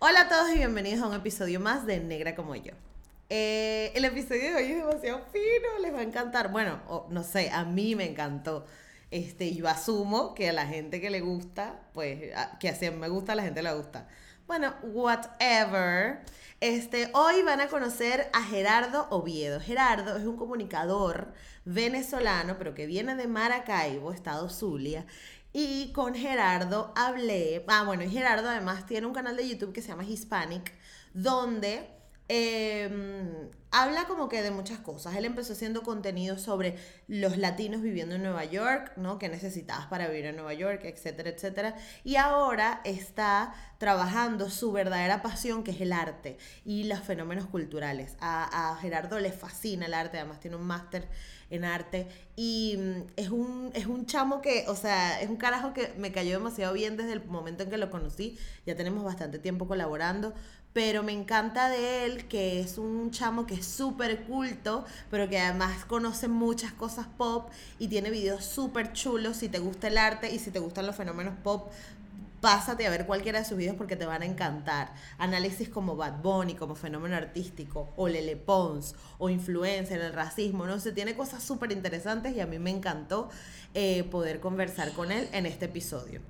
Hola a todos y bienvenidos a un episodio más de Negra como yo. Eh, el episodio de hoy es demasiado fino, les va a encantar. Bueno, no sé, a mí me encantó. Este, yo asumo que a la gente que le gusta, pues, que así me gusta, a la gente le gusta. Bueno, whatever. Este, hoy van a conocer a Gerardo Oviedo. Gerardo es un comunicador venezolano, pero que viene de Maracaibo, estado Zulia. Y con Gerardo hablé. Ah, bueno, y Gerardo además tiene un canal de YouTube que se llama Hispanic, donde Em, habla como que de muchas cosas. Él empezó haciendo contenido sobre los latinos viviendo en Nueva York, ¿no? Que necesitabas para vivir en Nueva York, etcétera, etcétera. Y ahora está trabajando su verdadera pasión, que es el arte y los fenómenos culturales. A, a Gerardo le fascina el arte, además tiene un máster en arte. Y mm, es un, es un chamo que, o sea, es un carajo que me cayó demasiado bien desde el momento en que lo conocí. Ya tenemos bastante tiempo colaborando pero me encanta de él que es un chamo que es súper culto, pero que además conoce muchas cosas pop y tiene videos súper chulos si te gusta el arte y si te gustan los fenómenos pop. Pásate a ver cualquiera de sus videos porque te van a encantar. Análisis como Bad Bunny, como fenómeno artístico, o Lele Pons, o influencer, el racismo, no sé, tiene cosas súper interesantes y a mí me encantó eh, poder conversar con él en este episodio.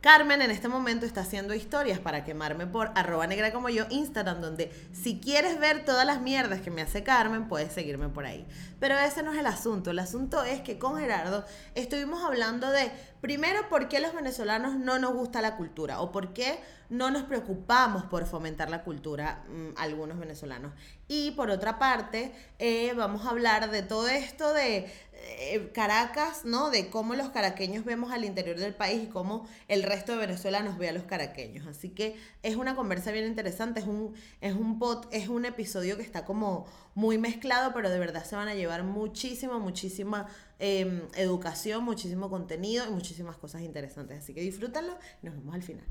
Carmen en este momento está haciendo historias para quemarme por arroba negra como yo Instagram, donde si quieres ver todas las mierdas que me hace Carmen, puedes seguirme por ahí. Pero ese no es el asunto. El asunto es que con Gerardo estuvimos hablando de, primero, por qué los venezolanos no nos gusta la cultura o por qué no nos preocupamos por fomentar la cultura mm, algunos venezolanos. Y por otra parte, eh, vamos a hablar de todo esto de eh, Caracas, ¿no? De cómo los caraqueños vemos al interior del país y cómo el resto de Venezuela nos ve a los caraqueños. Así que es una conversa bien interesante, es un, es un pot, es un episodio que está como muy mezclado, pero de verdad se van a llevar muchísima, muchísima em, educación, muchísimo contenido y muchísimas cosas interesantes. Así que disfrútenlo y nos vemos al final.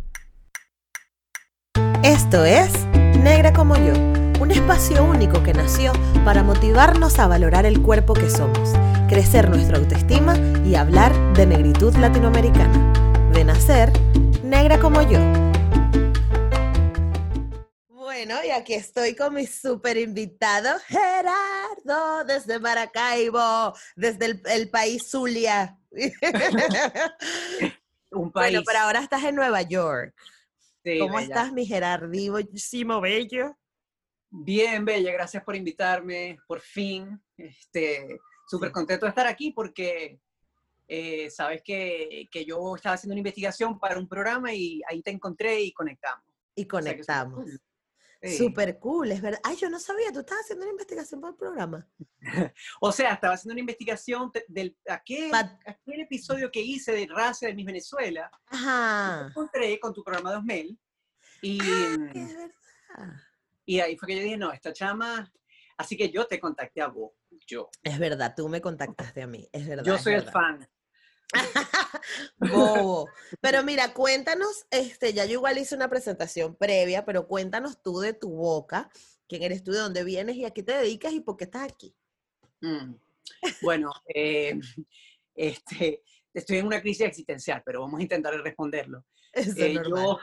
Esto es Negra como yo, un espacio único que nació para motivarnos a valorar el cuerpo que somos, crecer nuestra autoestima y hablar de negritud latinoamericana. De nacer, negra como yo. Bueno, y aquí estoy con mi super invitado Gerardo desde Maracaibo, desde el, país Zulia. Un país. Bueno, pero ahora estás en Nueva York. ¿Cómo estás, mi Gerardísimo Bello? Bien, Bella, gracias por invitarme, por fin. Este, súper contento de estar aquí porque eh, sabes que, que, yo estaba haciendo una investigación para un programa y ahí te encontré y conectamos. Y conectamos. Súper cool, es verdad. Ay, yo no sabía, tú estabas haciendo una investigación para el programa. o sea, estaba haciendo una investigación del aquel, aquel episodio que hice de raza de Miss Venezuela. Ajá. Me encontré con tu programa de Osmel. Y, ah, es verdad. Y ahí fue que yo dije, no, esta chama. Así que yo te contacté a vos, yo. Es verdad, tú me contactaste a mí, es verdad. Yo soy el fan. Bobo. Pero mira, cuéntanos, este, ya yo igual hice una presentación previa, pero cuéntanos tú de tu boca, quién eres tú, de dónde vienes y a qué te dedicas y por qué estás aquí. Mm. Bueno, eh, este, estoy en una crisis existencial, pero vamos a intentar responderlo. Eh, yo,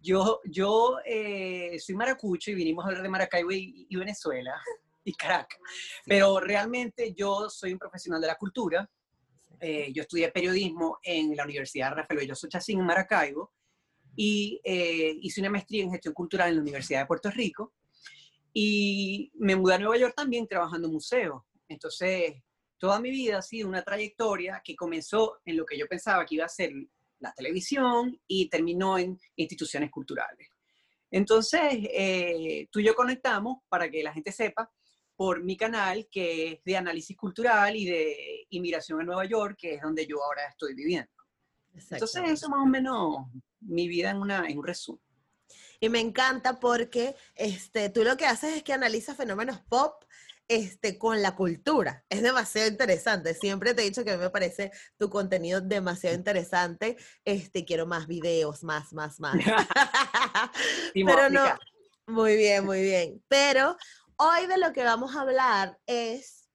yo, yo eh, soy maracucho y vinimos a hablar de Maracaibo y, y Venezuela y Caracas, pero realmente yo soy un profesional de la cultura eh, yo estudié periodismo en la Universidad Rafael Belloso Chacín en Maracaibo y eh, hice una maestría en gestión cultural en la Universidad de Puerto Rico y me mudé a Nueva York también trabajando en museos. Entonces, toda mi vida ha sido una trayectoria que comenzó en lo que yo pensaba que iba a ser la televisión y terminó en instituciones culturales. Entonces, eh, tú y yo conectamos para que la gente sepa por mi canal, que es de análisis cultural y de inmigración en Nueva York, que es donde yo ahora estoy viviendo. Entonces, eso más o menos mi vida en, una, en un resumen. Y me encanta porque este, tú lo que haces es que analizas fenómenos pop este, con la cultura. Es demasiado interesante. Siempre te he dicho que me parece tu contenido demasiado interesante. Este, quiero más videos, más, más, más. Pero no. Muy bien, muy bien. Pero Hoy de lo que vamos a hablar es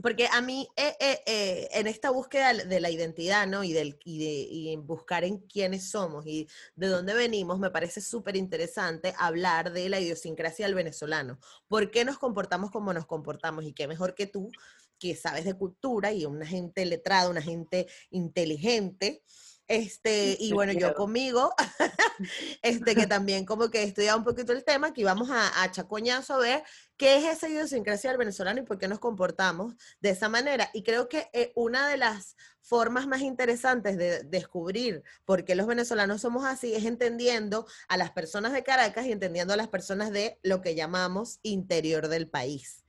Porque a mí, eh, eh, eh, en esta búsqueda de la identidad, ¿no? Y, del, y, de, y en buscar en quiénes somos y de dónde venimos, me parece súper interesante hablar de la idiosincrasia del venezolano. ¿Por qué nos comportamos como nos comportamos? Y qué mejor que tú, que sabes de cultura y una gente letrada, una gente inteligente, este, y bueno, yo conmigo, este, que también como que he estudiado un poquito el tema, que íbamos a, a chacoñazo a ver qué es esa idiosincrasia del venezolano y por qué nos comportamos de esa manera. Y creo que eh, una de las formas más interesantes de descubrir por qué los venezolanos somos así es entendiendo a las personas de Caracas y entendiendo a las personas de lo que llamamos interior del país.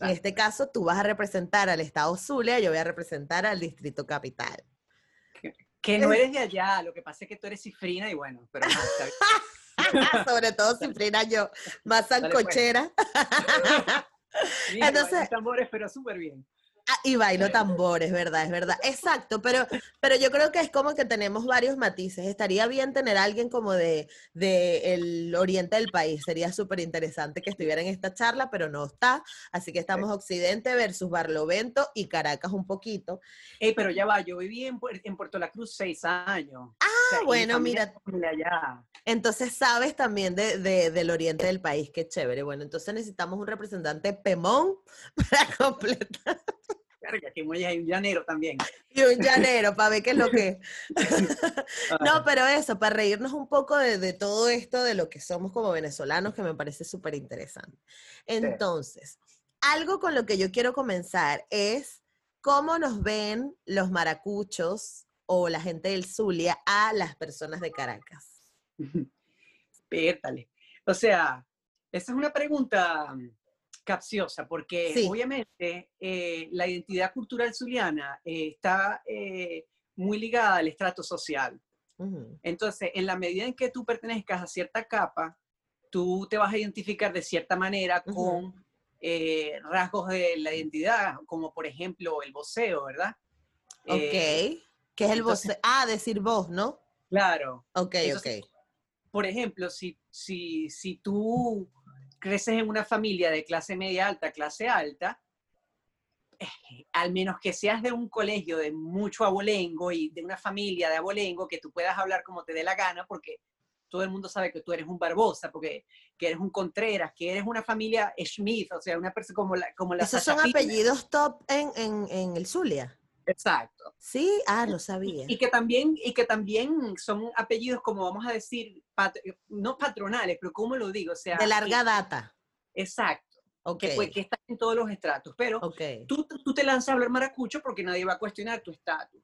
En este caso, tú vas a representar al estado Zulia, yo voy a representar al distrito capital. Que no eres de allá, lo que pasa es que tú eres cifrina y bueno, pero Sobre todo cifrina yo, más pues. sancochera. Entonces, tambores, pero súper bien. Ah, y bailo tambores, verdad, es verdad. Exacto, pero, pero yo creo que es como que tenemos varios matices. Estaría bien tener a alguien como de, de el oriente del país. Sería súper interesante que estuviera en esta charla, pero no está. Así que estamos Occidente versus Barlovento y Caracas un poquito. Ey, pero ya va, yo viví en, en Puerto La Cruz seis años. Ah, bueno, mira. Entonces sabes también de, de, del oriente del país, qué chévere. Bueno, entonces necesitamos un representante Pemón para completar. Carga, que hay un llanero también. Y un llanero, para ver qué es lo que. no, pero eso, para reírnos un poco de, de, todo esto, de lo que somos como venezolanos, que me parece súper interesante. Entonces, algo con lo que yo quiero comenzar es cómo nos ven los maracuchos o la gente del Zulia a las personas de Caracas. Pértale. O sea, esa es una pregunta capciosa, porque obviamente eh, la identidad cultural zuliana eh, está eh, muy ligada al estrato social. Entonces, en la medida en que tú pertenezcas a cierta capa, tú te vas a identificar de cierta manera con rasgos de la identidad, como por ejemplo el voceo, ¿verdad? Ok. ¿Qué es el voceo? Ah, decir voz, ¿no? Claro. Ok, ok. Por ejemplo, si, si, si tú creces en una familia de clase media alta, clase alta, eh, al menos que seas de un colegio de mucho abolengo y de una familia de abolengo, que tú puedas hablar como te dé la gana, porque todo el mundo sabe que tú eres un Barbosa, porque que eres un Contreras, que eres una familia Schmidt, o sea, una persona como la como Esos son apellidos top en, en, en el Zulia. Exacto. Sí, ah, lo sabía. Y, que también, y que también son apellidos, como vamos a decir, no patronales, pero ¿cómo lo digo? O sea, de larga data. Exacto. Okay. Que, que están en todos los estratos. Pero tú, tú te lanzas a hablar maracucho porque nadie va a cuestionar tu estatus.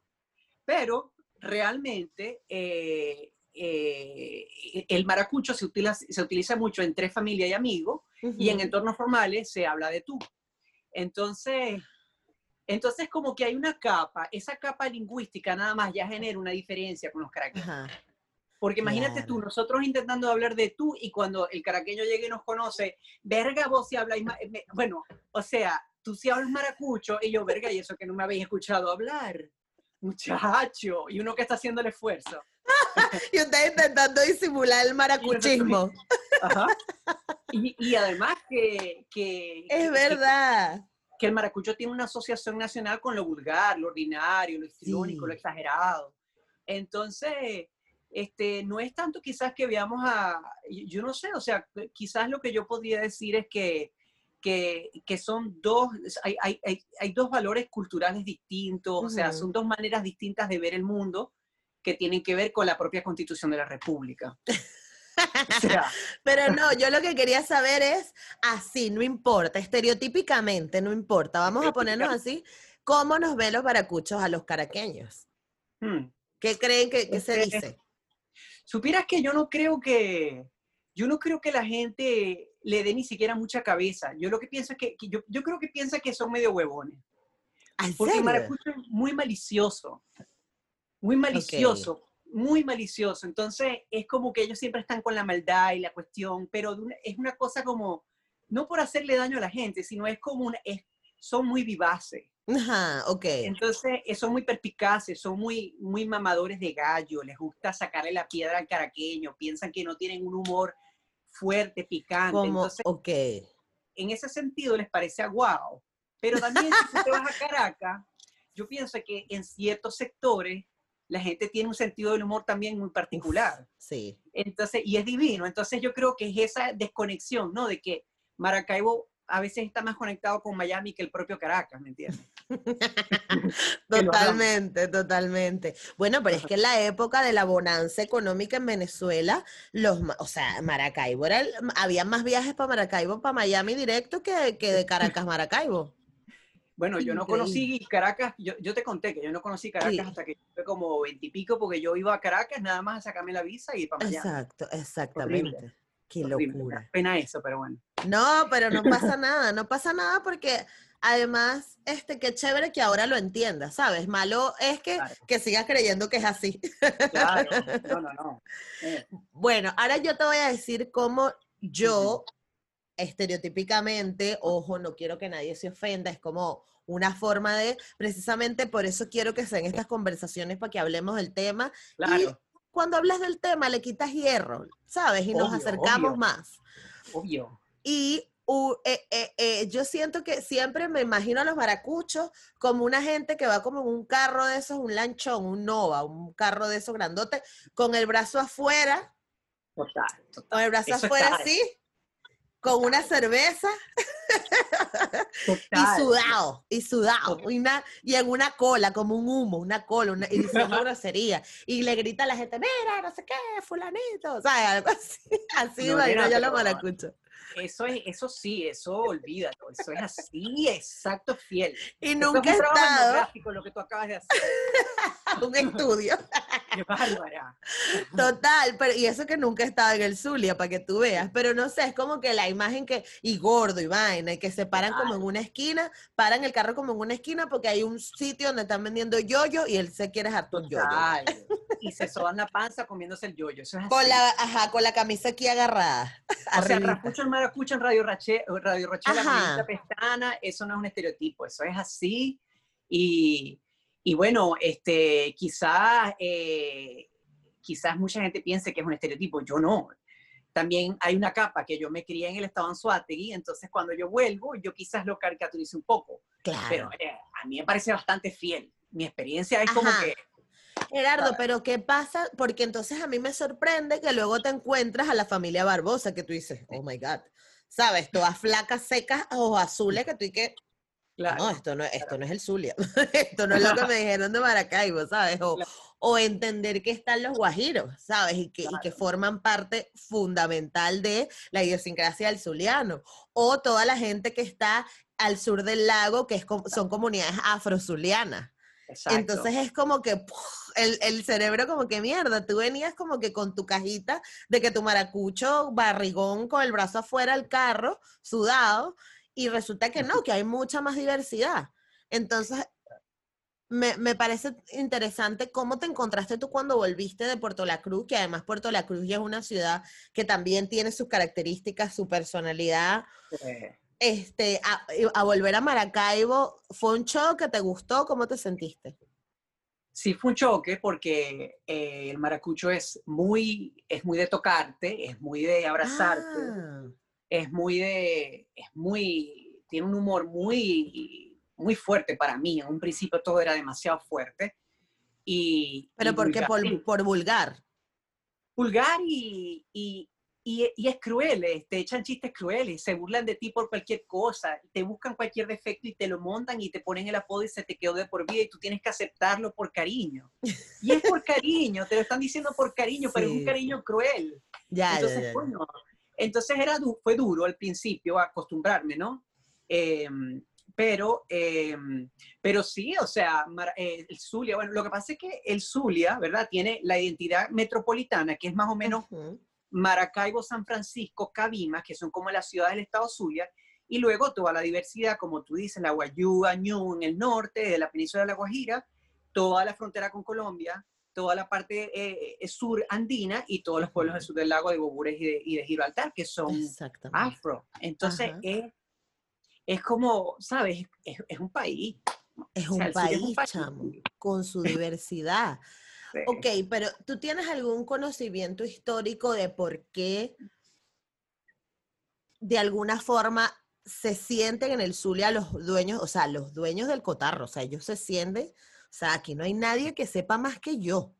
Pero realmente eh, eh, el maracucho se utiliza, se utiliza mucho entre familia y amigos y en entornos formales se habla de tú. Entonces, entonces, como que hay una capa, esa capa lingüística nada más ya genera una diferencia con los caraqueños. Porque imagínate tú, nosotros intentando hablar de tú y cuando el caraqueño llegue y nos conoce, verga, vos si habláis, bueno, o sea, tú si hablas maracucho y yo, verga, y eso que no me habéis escuchado hablar, muchacho, y uno que está haciendo el esfuerzo. y usted intentando disimular el maracuchismo. Y, y, además que... que es verdad que el maracucho tiene una asociación nacional con lo vulgar, lo ordinario, lo histriónico, lo exagerado. Entonces, este, no es tanto quizás que veamos a, yo no sé, o sea, quizás lo que yo podría decir es que, que, que son dos, hay, hay, hay, dos valores culturales distintos, o sea, son dos maneras distintas de ver el mundo que tienen que ver con la propia constitución de la República. Pero no, yo lo que quería saber es así, no importa, estereotípicamente, no importa. Vamos a ponernos así, ¿cómo nos ven los baracuchos a los caraqueños? Hmm. ¿Qué creen que, se dice? Supieras que yo no creo que, yo no creo que la gente le dé ni siquiera mucha cabeza. Yo lo que pienso es que, yo, yo, creo que piensa que son medio huevones. Porque el maracucho es muy malicioso, muy malicioso muy malicioso. Entonces, es como que ellos siempre están con la maldad y la cuestión, pero es una cosa como, no por hacerle daño a la gente, sino es como una, es, son muy vivaces. Ajá, ok. Entonces, eh, son muy perspicaces, son muy, muy mamadores de gallo, les gusta sacarle la piedra al caraqueño, piensan que no tienen un humor fuerte, picante. Como, ok. En ese sentido, les parece aguado. Pero también si te vas a Caracas, yo pienso que en ciertos sectores la gente tiene un sentido del humor también muy particular. sí. Entonces, y es divino. Entonces yo creo que es esa desconexión, ¿no? De que Maracaibo a veces está más conectado con Miami que el propio Caracas, ¿me entiendes? totalmente, totalmente. Bueno, pero es que en la época de la bonanza económica en Venezuela, los, o sea, Maracaibo era, había más viajes para Maracaibo, para Miami directo que, que de Caracas Maracaibo. Bueno, yo no conocí Caracas, yo, yo, te conté que yo no conocí Caracas hasta que fue como veintipico, porque yo iba a Caracas nada más a sacarme la visa y ir para Miami. Exacto, exactamente. Qué locura. pena eso, pero bueno. No, pero no pasa nada, no pasa nada porque además, este, qué chévere que ahora lo entiendas, ¿sabes? Malo es que, que sigas creyendo que es así. Claro, no, no, no. Eh. Bueno, ahora yo te voy a decir cómo yo, estereotípicamente, ojo, no quiero que nadie se ofenda, es como una forma de, precisamente por eso quiero que sean estas conversaciones para que hablemos del tema. Claro cuando hablas del tema le quitas hierro, ¿sabes? Y nos acercamos más. Obvio. Y eh, eh, eh, yo siento que siempre me imagino a los maracuchos como una gente que va como en un carro de esos, un lanchón, un Nova, un carro de esos grandotes, con el brazo afuera. Total, total. Con el brazo afuera así, con una cerveza y sudado, y sudado, y, en una cola, como un humo, una cola, una, y dice una grosería, y le grita a la gente, mira, no sé qué, fulanito, o sea, algo así, así no, yo lo maracucho. Eso es, eso sí, eso olvídalo, eso es así, exacto, fiel. Y nunca he estado. lo que tú acabas de hacer. un estudio. Qué bárbara. Total, pero y eso que nunca he estado en el Zulia, para que tú veas, pero no sé, es como que la imagen que, y gordo y vaina, y que se paran como en una esquina, paran el carro como en una esquina porque hay un sitio donde están vendiendo yoyo y él se quiere harto yoyo. Y se soban la panza comiéndose el yoyo, eso es así. Con la, ajá, con la camisa aquí agarrada. O sea, el Maracucho en Radio Rache, Radio Rochela, la pestana, eso no es un estereotipo, eso es así. Y, y bueno, este, quizás, eh, quizás mucha gente piense que es un estereotipo, yo no. También hay una capa que yo me crié en el estado Anzuategui, entonces cuando yo vuelvo, yo quizás lo caricaturice un poco. Claro. Pero eh, a mí me parece bastante fiel. Mi experiencia es como que Gerardo, pero ¿qué pasa? Porque entonces a mí me sorprende que luego te encuentras a la familia Barbosa, que tú dices, oh my God, ¿sabes? Todas flacas, secas, ojos azules, que tú y que... Claro, no, esto no, esto no es el Zulia, esto no es lo que me dijeron de Maracaibo, ¿sabes? O, entender que están los guajiros, ¿sabes? Y que, y que forman parte fundamental de la idiosincrasia del zuliano. O toda la gente que está al sur del lago, que es, son comunidades afrozulianas. Entonces es como que el, el, cerebro como que mierda, tú venías como que con tu cajita de que tu maracucho barrigón con el brazo afuera del carro, sudado, y resulta que no, que hay mucha más diversidad. Entonces, me, me, parece interesante cómo te encontraste tú cuando volviste de Puerto La Cruz, que además Puerto La Cruz ya es una ciudad que también tiene sus características, su personalidad. Este, a, a, volver a Maracaibo, ¿fue un choque? ¿Te gustó? ¿Cómo te sentiste? Sí, fue un choque porque eh, el maracucho es muy, es muy de tocarte, es muy de abrazarte, ah. Es muy de, es muy, tiene un humor muy, muy fuerte para mí. En un principio todo era demasiado fuerte. Y, ¿Pero por qué? Por, por, vulgar. Vulgar y, y, y, es cruel, eh, te echan chistes crueles, se burlan de ti por cualquier cosa, te buscan cualquier defecto y te lo montan y te ponen el apodo y se te quedó de por vida y tú tienes que aceptarlo por cariño. Y es por cariño, te lo están diciendo por cariño, pero es un cariño cruel. Ya, entonces, bueno, entonces era fue duro al principio acostumbrarme, ¿no? Em, pero, em, pero sí, o sea, eh, el Zulia, bueno, lo que pasa es que el Zulia, ¿verdad? Tiene la identidad metropolitana, que es más o menos... Maracaibo, San Francisco, Cabimas, que son como las ciudades del estado suya, y luego toda la diversidad, como tú dices, la Guayúa, Ñu, en el norte, de la península de la Guajira, toda la frontera con Colombia, toda la parte eh, eh, sur andina y todos los pueblos del sur del lago de Bobures y de, Gibraltar, que son afro. Entonces, es, como, ¿sabes? Es, un país. Es un, país, chamo, con su diversidad. Ok, pero ¿tú tienes algún conocimiento histórico de por qué de alguna forma se sienten en el Zulia los dueños, o sea, los dueños del cotarro, o sea, ellos se sienten, sea, aquí no hay nadie que sepa más que yo.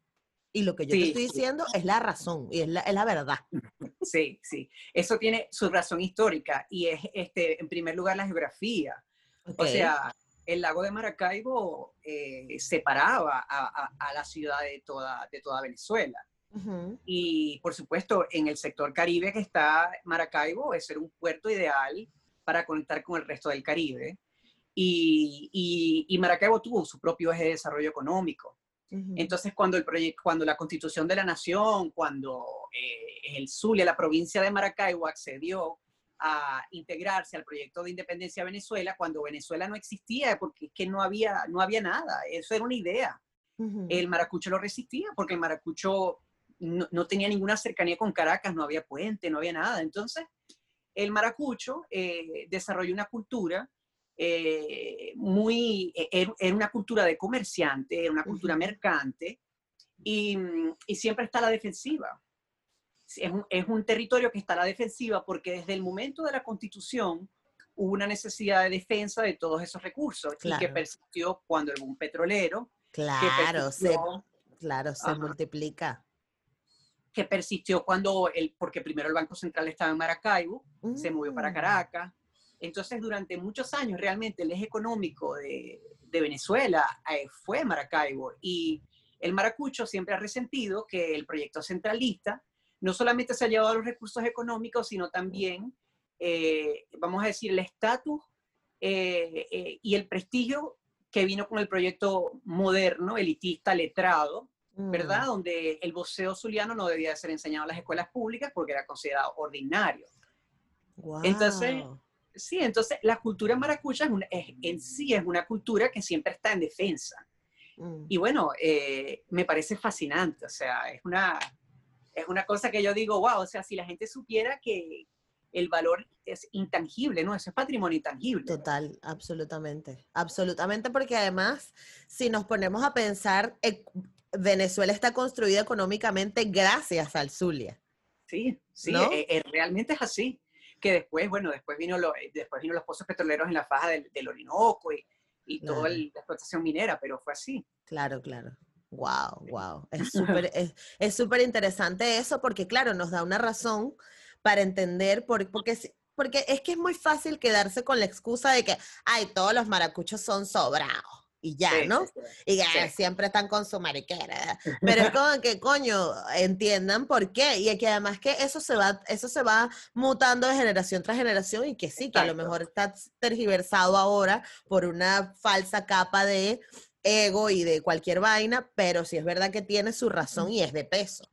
Y lo que yo te estoy diciendo es la razón y es la, es la, verdad. Sí, sí. Eso tiene su razón histórica y es, este, en primer lugar, la geografía. O sea, el lago de Maracaibo eh, separaba a, a, la ciudad de toda, de toda Venezuela. Y por supuesto, en el sector caribe que está Maracaibo, es ser un puerto ideal para conectar con el resto del Caribe. Y, y, Maracaibo tuvo su propio eje de desarrollo económico. Entonces, cuando, el proyecto, cuando la constitución de la nación, cuando eh, el Zulia, la provincia de Maracaibo, accedió a integrarse al proyecto de independencia de Venezuela, cuando Venezuela no existía, porque es que no había, no había nada, eso era una idea. El maracucho lo resistía, porque el maracucho no, tenía ninguna cercanía con Caracas, no había puente, no había nada. Entonces, el maracucho eh, desarrolló una cultura eh, muy, e, er, era una cultura de comerciante, era una cultura mercante, y, siempre está a la defensiva. Es un, territorio que está a la defensiva porque desde el momento de la constitución hubo una necesidad de defensa de todos esos recursos y que persistió cuando el boom petrolero. Claro, se, claro, se multiplica que persistió cuando, el, porque primero el Banco Central estaba en Maracaibo, se movió para mm. Caracas. Entonces, durante muchos años, realmente el eje económico de, de Venezuela eh, fue Maracaibo. Y el maracucho siempre ha resentido que el proyecto centralista no solamente se ha llevado los recursos económicos, sino también, eh, vamos a decir, el estatus eh, y el prestigio que vino con el proyecto moderno, elitista, letrado, ¿verdad? Mm. Donde el voceo zuliano no debía ser enseñado en las escuelas públicas porque era considerado ordinario. Entonces, sí, entonces la cultura maracucha en sí es una cultura que siempre está en defensa. Mm. Y bueno, eh, me parece fascinante, o sea, es una, es una cosa que yo digo, wow, o sea, si la gente supiera que el valor es intangible, ¿no? Eso es patrimonio intangible. Total, absolutamente, absolutamente, porque además, si nos ponemos a pensar, eh, Venezuela está construida económicamente gracias al Zulia. Sí, sí, eh, eh, realmente es así. Que después, bueno, después vino, lo, eh, después vino los pozos petroleros en la faja del, Orinoco y, y toda la explotación minera, pero fue así. Claro, claro. Wow, wow. Es súper es, súper interesante eso porque, claro, nos da una razón para entender por, porque, porque es que es muy fácil quedarse con la excusa de que, ay, todos los maracuchos son sobrados y ya, ¿no? Y que siempre están con su mariquera. Pero es como que, coño, entiendan por qué. Y que además que eso se va, eso se va mutando de generación tras generación y que sí, que a lo mejor está tergiversado ahora por una falsa capa de ego y de cualquier vaina, pero sí es verdad que tiene su razón y es de peso.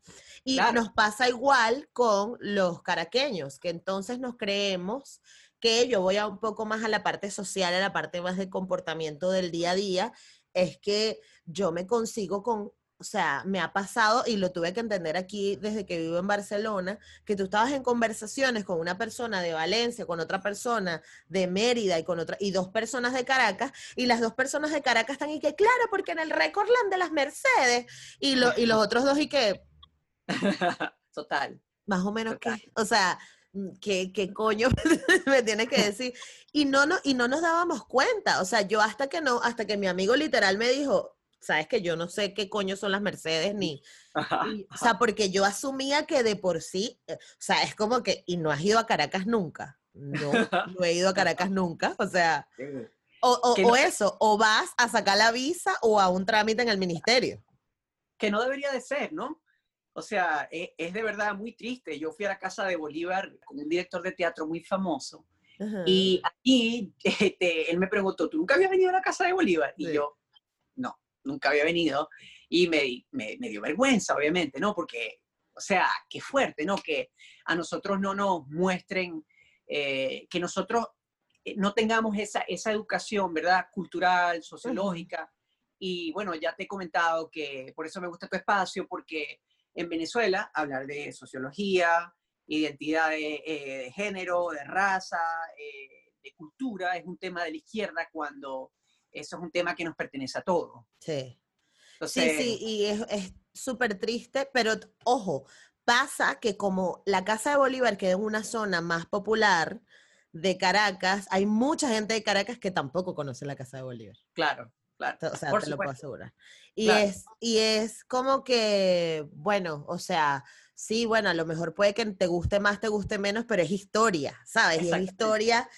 Y nos pasa igual con los caraqueños, que entonces nos creemos que yo voy a un poco más a la parte social, a la parte más de comportamiento del día a día, es que yo me consigo con, o sea, me ha pasado y lo tuve que entender aquí desde que vivo en Barcelona, que tú estabas en conversaciones con una persona de Valencia, con otra persona de Mérida y con otra y dos personas de Caracas y las dos personas de Caracas están y que claro, porque en el Recordland de las Mercedes y, lo, y los otros dos y que total. Más o menos que, o sea, ¿qué, qué coño me tienes que decir? Y no, no, y no nos dábamos cuenta, o sea, yo hasta que no, hasta que mi amigo literal me dijo, sabes que yo no sé qué coño son las Mercedes ni, o sea, porque yo asumía que de por sí, eh, o sea, es como que, y no has ido a Caracas nunca, no, no he ido a Caracas nunca, o sea, o, o eso, o vas a sacar la visa o a un trámite en el ministerio. Que no debería de ser, ¿no? O sea, e, es, de verdad muy triste. Yo fui a la casa de Bolívar con un director de teatro muy famoso. Y aquí este, él me preguntó, ¿tú nunca habías venido a la casa de Bolívar? Y yo, no, nunca había venido. Y me, me, dio vergüenza, obviamente, ¿no? Porque, o sea, qué fuerte, ¿no? Que a nosotros no nos muestren, eh, que nosotros eh, no tengamos esa, esa educación, ¿verdad? Cultural, sociológica. Y bueno, ya te he comentado que por eso me gusta tu espacio, porque en Venezuela hablar de sociología, identidad de, eh, género, de raza, eh, de cultura, es un tema de la izquierda cuando eso es un tema que nos pertenece a todos. Sí. sí, sí, y es súper triste, pero ojo, pasa que como la Casa de Bolívar queda en una zona más popular, de Caracas, hay mucha gente de Caracas que tampoco conoce la Casa de Bolívar. Claro, claro. O sea, te lo puedo asegurar. Y, es, y es como que, bueno, o sea, sí, bueno, a lo mejor puede que te guste más, te guste menos, pero es historia, ¿sabes? Y es historia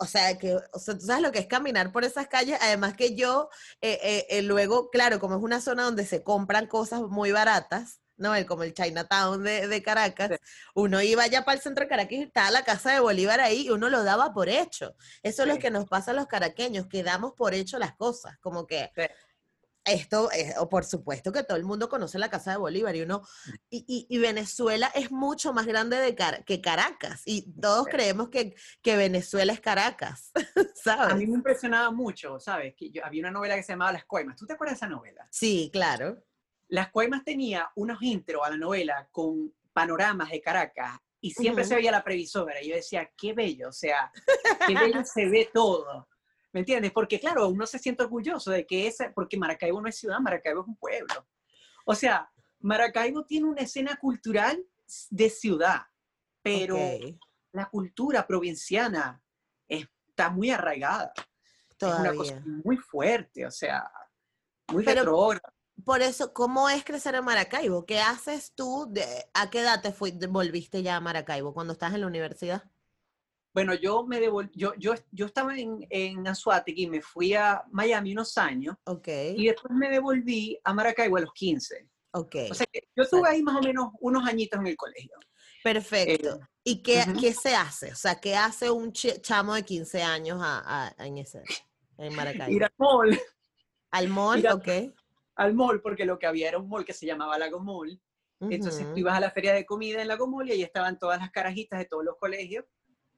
o sea, que, o sea, tú sabes lo que es caminar por esas calles, además que yo, eh, eh, eh, luego, claro, como es una zona donde se compran cosas muy baratas, ¿no? Como el Chinatown de, de Caracas, uno iba allá para el centro de Caracas y estaba la casa de Bolívar ahí y uno lo daba por hecho. Eso es lo que nos pasa a los caraqueños, que damos por hecho las cosas, como que esto, es, o por supuesto que todo el mundo conoce la Casa de Bolívar y uno, y, y, Venezuela es mucho más grande de que Caracas y todos creemos que, que, Venezuela es Caracas, ¿sabes? A mí me impresionaba mucho, ¿sabes? Que yo, había una novela que se llamaba Las Coimas. ¿Tú te acuerdas de esa novela? Sí, claro. Las Coimas tenía unos intros a la novela con panoramas de Caracas y siempre se veía la previsora y yo decía, qué bello, o sea, qué bello se ve todo. ¿Me entiendes? Porque claro, uno se siente orgulloso de que esa, porque Maracaibo no es ciudad, Maracaibo es un pueblo. O sea, Maracaibo tiene una escena cultural de ciudad, pero la cultura provinciana está muy arraigada. Todavía. Es una cosa muy fuerte, o sea, muy pero, Por eso, ¿cómo es crecer en Maracaibo? ¿Qué haces tú? De, ¿A qué edad te volviste ya a Maracaibo? ¿Cuando estás en la universidad? Bueno, yo me devolví, yo, yo, yo estaba en, en Anzuategui, me fui a Miami unos años. Ok. Y después me devolví a Maracaibo a los 15. Ok. O sea, yo estuve ahí más o menos unos añitos en el colegio. Perfecto. Eh, ¿Y qué, qué, se hace? O sea, ¿qué hace un chamo de 15 años a, a, en, ese, en Maracaibo? Ir al mall. ¿Al mall? ok. Al mall, porque lo que había era un mall que se llamaba Lago Mall. Entonces tú ibas a la feria de comida en Lago Mall y ahí estaban todas las carajitas de todos los colegios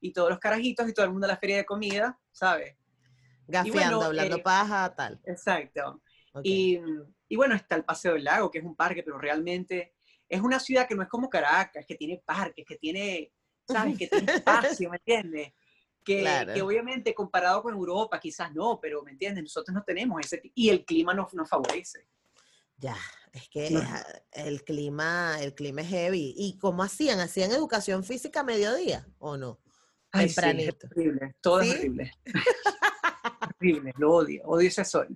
y todos los carajitos y todo el mundo a la feria de comida, ¿sabes? Gafeando, hablando eh, paja, tal. Exacto. Y, y, bueno, está el Paseo del Lago, que es un parque, pero realmente es una ciudad que no es como Caracas, que tiene parques, que tiene, ¿sabes? Que tiene espacio, ¿me entiendes? Que, que, obviamente comparado con Europa quizás no, pero ¿me entiendes? Nosotros no tenemos ese, y el clima nos, nos favorece. Ya, es que el clima, el clima es heavy. ¿Y cómo hacían? ¿Hacían educación física a mediodía o no? Ay, Sí, es horrible, todo es horrible. horrible, lo odio, odio ese sol.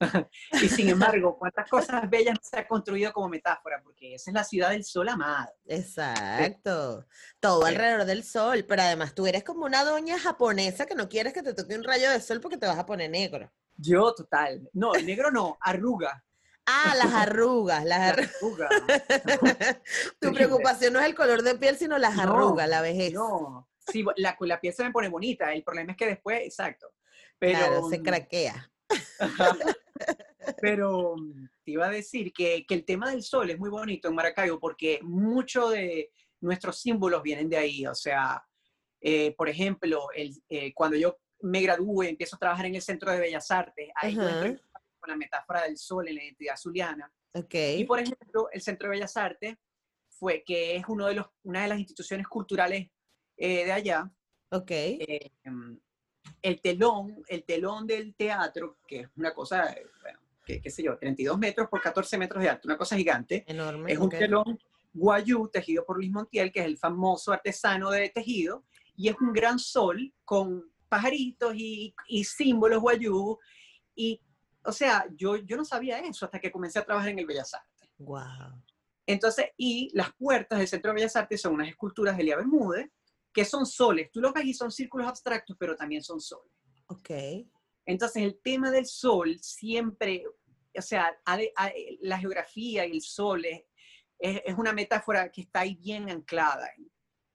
y sin embargo, cuántas cosas bellas se ha construido como metáfora, porque esa es la ciudad del sol amado. Exacto. Todo alrededor del sol, pero además tú eres como una doña japonesa que no quieres que te toque un rayo de sol porque te vas a poner negro. Yo, total. No, negro no, arruga. Ah, las arrugas, las arrugas. tu preocupación no es el color de piel, sino las arrugas, la vejez. No, sí, la, la piel se me pone bonita, el problema es que después, exacto. Pero, claro, se craquea. Pero mm, te iba a decir que, que, el tema del sol es muy bonito en Maracaibo porque muchos de nuestros símbolos vienen de ahí. O sea, eh, por ejemplo, el, eh, cuando yo me gradúe, empiezo a trabajar en el Centro de Bellas Artes, ahí con la metáfora del sol en la identidad zuliana. Okay. Y por ejemplo, el Centro de Bellas Artes fue que es uno de los, una de las instituciones culturales eh, de allá. Ok. Eh, el telón, el telón del teatro, que es una cosa, bueno, que, qué sé yo, 32 metros por 14 metros de alto, una cosa gigante. Enorme. Es un telón guayú tejido por Luis Montiel, que es el famoso artesano de tejido, y es un gran sol con pajaritos y, y símbolos guayú. Y, o sea, yo, yo no sabía eso hasta que comencé a trabajar en el Bellas Artes. Wow. Entonces, y las puertas del Centro de Bellas Artes son unas esculturas de Elia Bermúdez, que son soles. Tú lo ves y son círculos abstractos, pero también son soles. Ok. Entonces, el tema del sol siempre, o sea, la geografía y el sol es, es, una metáfora que está ahí bien anclada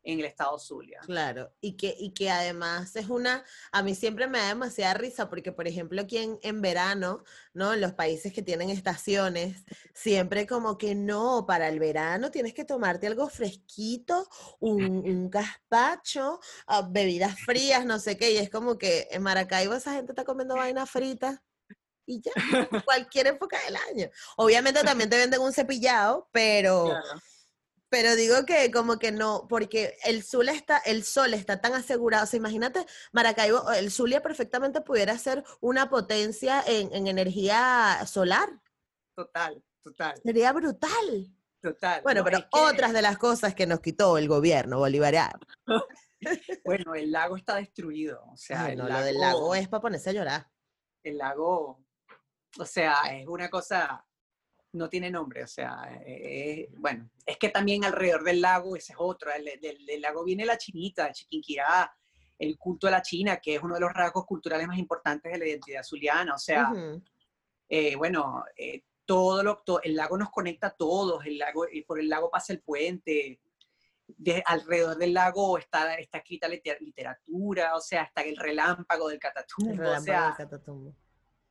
en el estado Zulia. Claro, y que, y que además es una, a mí siempre me da demasiada risa porque, por ejemplo, aquí en, en verano, ¿no? En los países que tienen estaciones, siempre como que no, para el verano tienes que tomarte algo fresquito, un, un gazpacho, ah, bebidas frías, no sé qué, y es como que en Maracaibo esa gente está comiendo vaina frita y ya, cualquier época del año. Obviamente también te venden un cepillado, pero... Pero digo que como que no, porque el sol está, el sol está tan asegurado. O sea, imagínate, Maracaibo, el Zulia perfectamente pudiera ser una potencia en, energía solar. Total, total. Sería brutal. Total. Bueno, pero otras de las cosas que nos quitó el gobierno bolivariano. bueno, el lago está destruido. O sea, no, lo del lago es para ponerse a llorar. El lago, o sea, es una cosa, no tiene nombre, o sea, eh, bueno, es que también alrededor del lago, ese es otro, del, lago viene la chinita, el chiquinquirá, el culto a la China, que es uno de los rasgos culturales más importantes de la identidad zuliana, o sea, eh, bueno, eh, todo lo, el lago nos conecta a todos, el lago, y por el lago pasa el puente, de, alrededor del lago está, está escrita literatura, o sea, está el relámpago del catatumbo, o sea,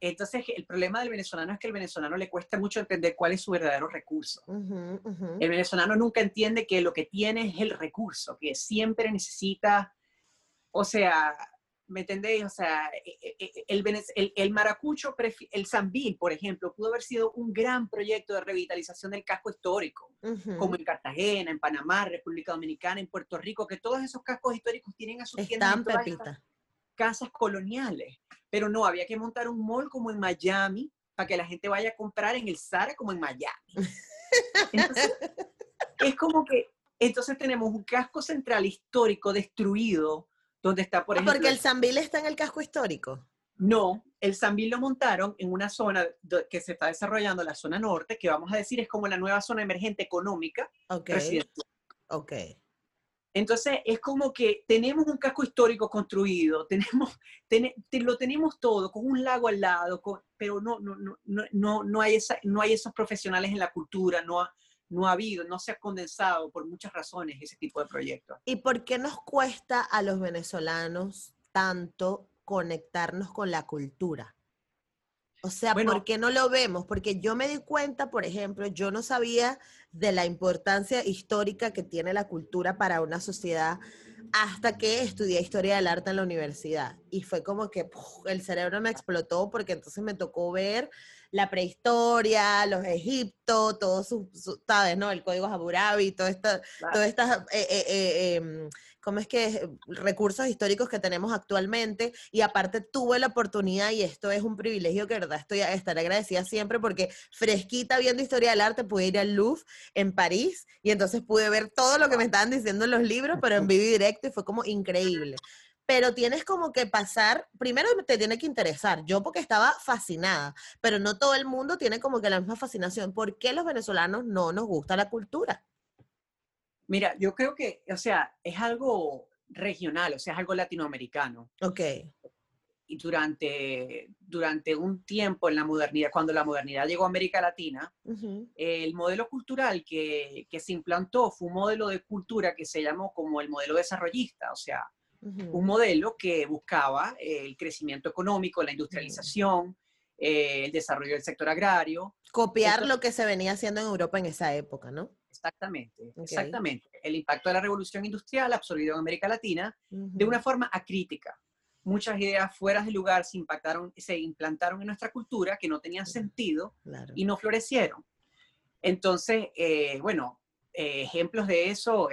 entonces, el problema del venezolano es que el venezolano le cuesta mucho entender cuál es su verdadero recurso. El venezolano nunca entiende que lo que tiene es el recurso, que siempre necesita, o sea, ¿me entendéis? O sea, e, e, e, el, el, el maracucho, el Zambil, por ejemplo, pudo haber sido un gran proyecto de revitalización del casco histórico, como en Cartagena, en Panamá, República Dominicana, en Puerto Rico, que todos esos cascos históricos tienen a sus tiendas casas coloniales. Pero no, había que montar un mall como en Miami para que la gente vaya a comprar en el Zara como en Miami. es como que, entonces tenemos un casco central histórico destruido, donde está, por ah, ejemplo... Porque el Zambil está en el casco histórico. No, el Zambil lo montaron en una zona que se está desarrollando, la zona norte, que vamos a decir es como la nueva zona emergente económica okay. Ok. Entonces es como que tenemos un casco histórico construido, tenemos, lo tenemos todo, con un lago al lado, pero no, no, no, no, no, hay esa, no hay esos profesionales en la cultura, no ha, no ha habido, no se ha condensado por muchas razones ese tipo de proyectos. ¿Y por qué nos cuesta a los venezolanos tanto conectarnos con la cultura? O sea, ¿por qué no lo vemos? Porque yo me di cuenta, por ejemplo, yo no sabía de la importancia histórica que tiene la cultura para una sociedad hasta que estudié historia del arte en la universidad. Y fue como que el cerebro me explotó porque entonces me tocó ver la prehistoria, los Egipto, todo su, ¿sabes? ¿no? El código Hammurabi, todas estas, eh, eh, eh, em, ¿cómo es que? Recursos históricos que tenemos actualmente. Y aparte tuve la oportunidad, y esto es un privilegio que, verdad, estoy estaré agradecida siempre porque fresquita viendo historia del arte pude ir al Louvre en París y entonces pude ver todo lo que me estaban diciendo en los libros, pero en vivo y directo y fue como increíble pero tienes como que pasar, primero te tiene que interesar, yo porque estaba fascinada, pero no todo el mundo tiene como que la misma fascinación. ¿Por qué los venezolanos no nos gusta la cultura? Mira, yo creo que, o sea, es algo regional, o sea, es algo latinoamericano. Ok. Y durante, durante un tiempo en la modernidad, cuando la modernidad llegó a América Latina, el modelo cultural que, que, se implantó fue un modelo de cultura que se llamó como el modelo desarrollista, o sea, un modelo que buscaba el crecimiento económico, la industrialización, eh, el desarrollo del sector agrario. Copiar lo que se venía haciendo en Europa en esa época, ¿no? Exactamente, exactamente. El impacto de la revolución industrial absorbido en América Latina de una forma acrítica. Muchas ideas fuera de lugar se impactaron, se implantaron en nuestra cultura que no tenían sentido y no florecieron. Entonces, eh, bueno, ejemplos de eso,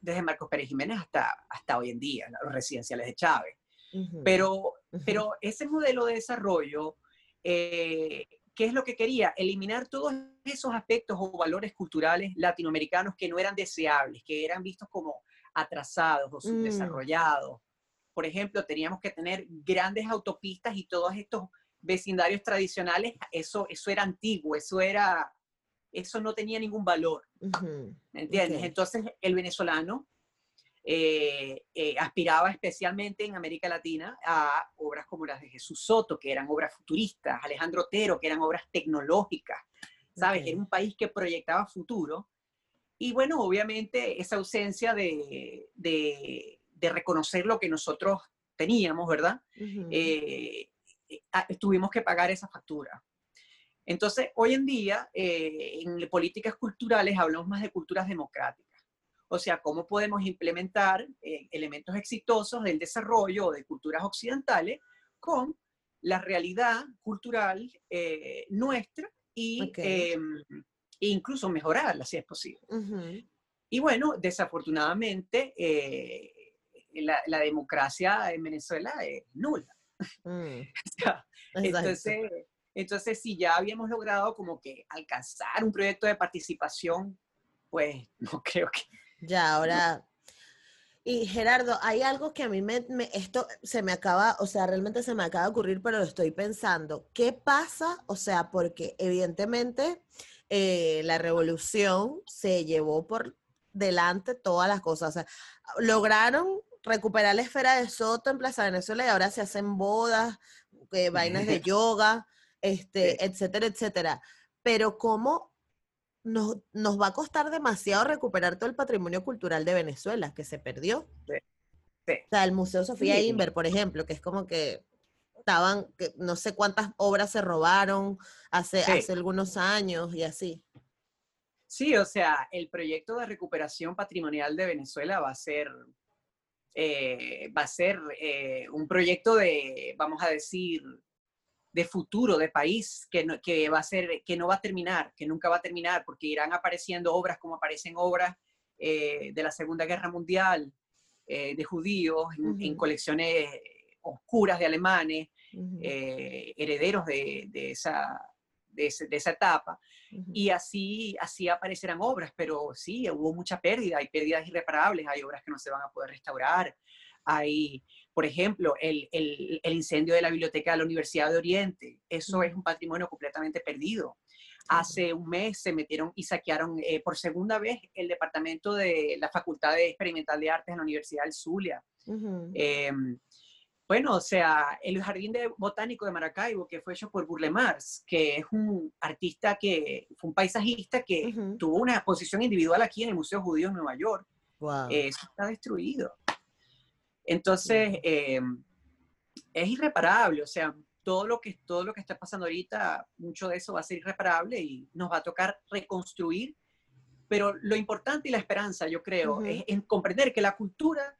desde Marcos Pérez Jiménez hasta, hasta hoy en día, los residenciales de Chávez. pero, pero ese modelo de desarrollo, eh, ¿qué es lo que quería? Eliminar todos esos aspectos o valores culturales latinoamericanos que no eran deseables, que eran vistos como atrasados o mm. subdesarrollados. Por ejemplo, teníamos que tener grandes autopistas y todos estos vecindarios tradicionales, eso, eso era antiguo, eso era eso no tenía ningún valor. ¿Me entiendes? Entonces, el venezolano eh, eh, aspiraba especialmente en América Latina a obras como las de Jesús Soto, que eran obras futuristas, Alejandro Otero, que eran obras tecnológicas, ¿sabes? Era un país que proyectaba futuro. Y bueno, obviamente esa ausencia de, de, reconocer lo que nosotros teníamos, ¿verdad? Eh, tuvimos que pagar esa factura. Entonces, hoy en día, eh, en políticas culturales hablamos más de culturas democráticas. O sea, cómo podemos implementar eh, elementos exitosos del desarrollo de culturas occidentales con la realidad cultural eh, nuestra y em, e incluso mejorarla si es posible. Y bueno, desafortunadamente, la, democracia en Venezuela es nula. Mm. entonces, entonces, si ya habíamos logrado como que alcanzar un proyecto de participación, pues no creo que... Ya, ahora... Y Gerardo, hay algo que a mí me, esto se me acaba, o sea, realmente se me acaba de ocurrir, pero lo estoy pensando. ¿Qué pasa? O sea, porque evidentemente eh, la revolución se llevó por delante todas las cosas. O sea, lograron recuperar la esfera de Soto en Plaza Venezuela y ahora se hacen bodas, eh, vainas de yoga, este, etcétera, etcétera. Pero ¿cómo nos, nos, va a costar demasiado recuperar todo el patrimonio cultural de Venezuela que se perdió. O sea, el Museo Sofía Inver, por ejemplo, que es como que estaban, que no sé cuántas obras se robaron hace, hace algunos años y así. Sí, o sea, el proyecto de recuperación patrimonial de Venezuela va a ser, eh, va a ser eh, un proyecto de, vamos a decir, de futuro, de país, que no, que va a ser, que no va a terminar, que nunca va a terminar, porque irán apareciendo obras como aparecen obras eh, de la Segunda Guerra Mundial, eh, de judíos, en, colecciones oscuras de alemanes, eh, herederos de, de, esa, de, esa etapa. Y así, así aparecerán obras, pero sí, hubo mucha pérdida, hay pérdidas irreparables, hay obras que no se van a poder restaurar, hay por ejemplo, el, el, el, incendio de la biblioteca de la Universidad de Oriente, eso es un patrimonio completamente perdido. Hace un mes se metieron y saquearon eh, por segunda vez el departamento de la Facultad de Experimental de Artes en la Universidad del Zulia. Em, bueno, o sea, el Jardín de Botánico de Maracaibo, que fue hecho por Burle Mars, que es un artista que fue un paisajista que tuvo una exposición individual aquí en el Museo Judío en Nueva York. eso está destruido. Entonces, eh, es irreparable, o sea, todo lo, que, todo lo que está pasando ahorita, mucho de eso va a ser irreparable y nos va a tocar reconstruir. Pero lo importante y la esperanza, yo creo, es, comprender que la cultura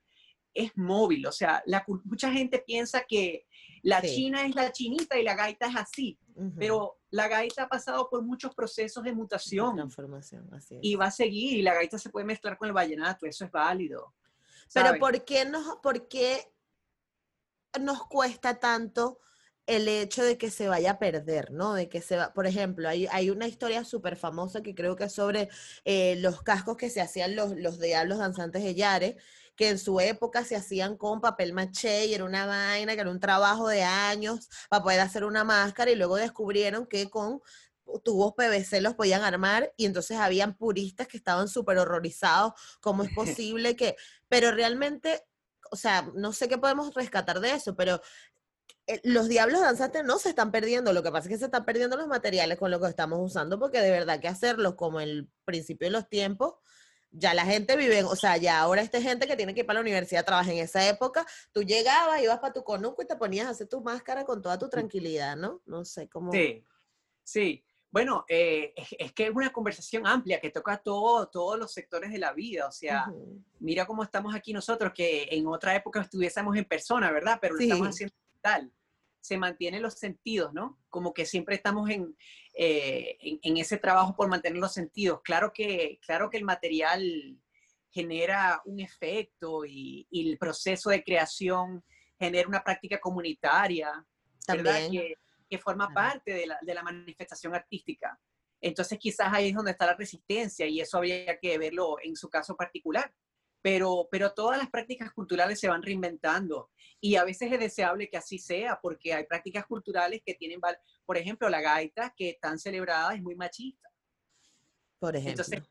es móvil. O sea, la, mucha gente piensa que la China es la chinita y la gaita es así, pero la gaita ha pasado por muchos procesos de mutación. Transformación, así Y va a seguir, y la gaita se puede mezclar con el vallenato, eso es válido. Pero ¿por qué, nos, ¿por qué nos cuesta tanto el hecho de que se vaya a perder, ¿no? De que se va, por ejemplo, hay, hay una historia súper famosa que creo que es sobre eh, los cascos que se hacían los, los diablos danzantes de Yare, que en su época se hacían con papel maché y era una vaina, que era un trabajo de años para poder hacer una máscara y luego descubrieron que con tubos PVC los podían armar y entonces habían puristas que estaban súper horrorizados, cómo es posible que, pero realmente, o sea, no sé qué podemos rescatar de eso, pero eh, los diablos danzantes no se están perdiendo, lo que pasa es que se están perdiendo los materiales con los que estamos usando, porque de verdad que hacerlos como el principio de los tiempos, ya la gente vive, o sea, ya ahora esta gente que tiene que ir para la universidad trabaja en esa época, tú llegabas, ibas para tu conuco y te ponías a hacer tu máscara con toda tu tranquilidad, ¿no? No sé cómo. Sí, sí. Bueno, eh, es, que es una conversación amplia que toca todo, todos los sectores de la vida. O sea, mira cómo estamos aquí nosotros, que en otra época estuviésemos en persona, ¿verdad? Pero lo estamos haciendo digital. Se mantienen los sentidos, ¿no? Como que siempre estamos en, eh, en, ese trabajo por mantener los sentidos. Claro que, claro que el material genera un efecto y, el proceso de creación genera una práctica comunitaria. También que forma parte de la, de la, manifestación artística. Entonces quizás ahí es donde está la resistencia y eso habría que verlo en su caso particular. Pero, pero todas las prácticas culturales se van reinventando y a veces es deseable que así sea porque hay prácticas culturales que tienen, por ejemplo, la gaita que tan celebrada es muy machista. Por ejemplo. Entonces,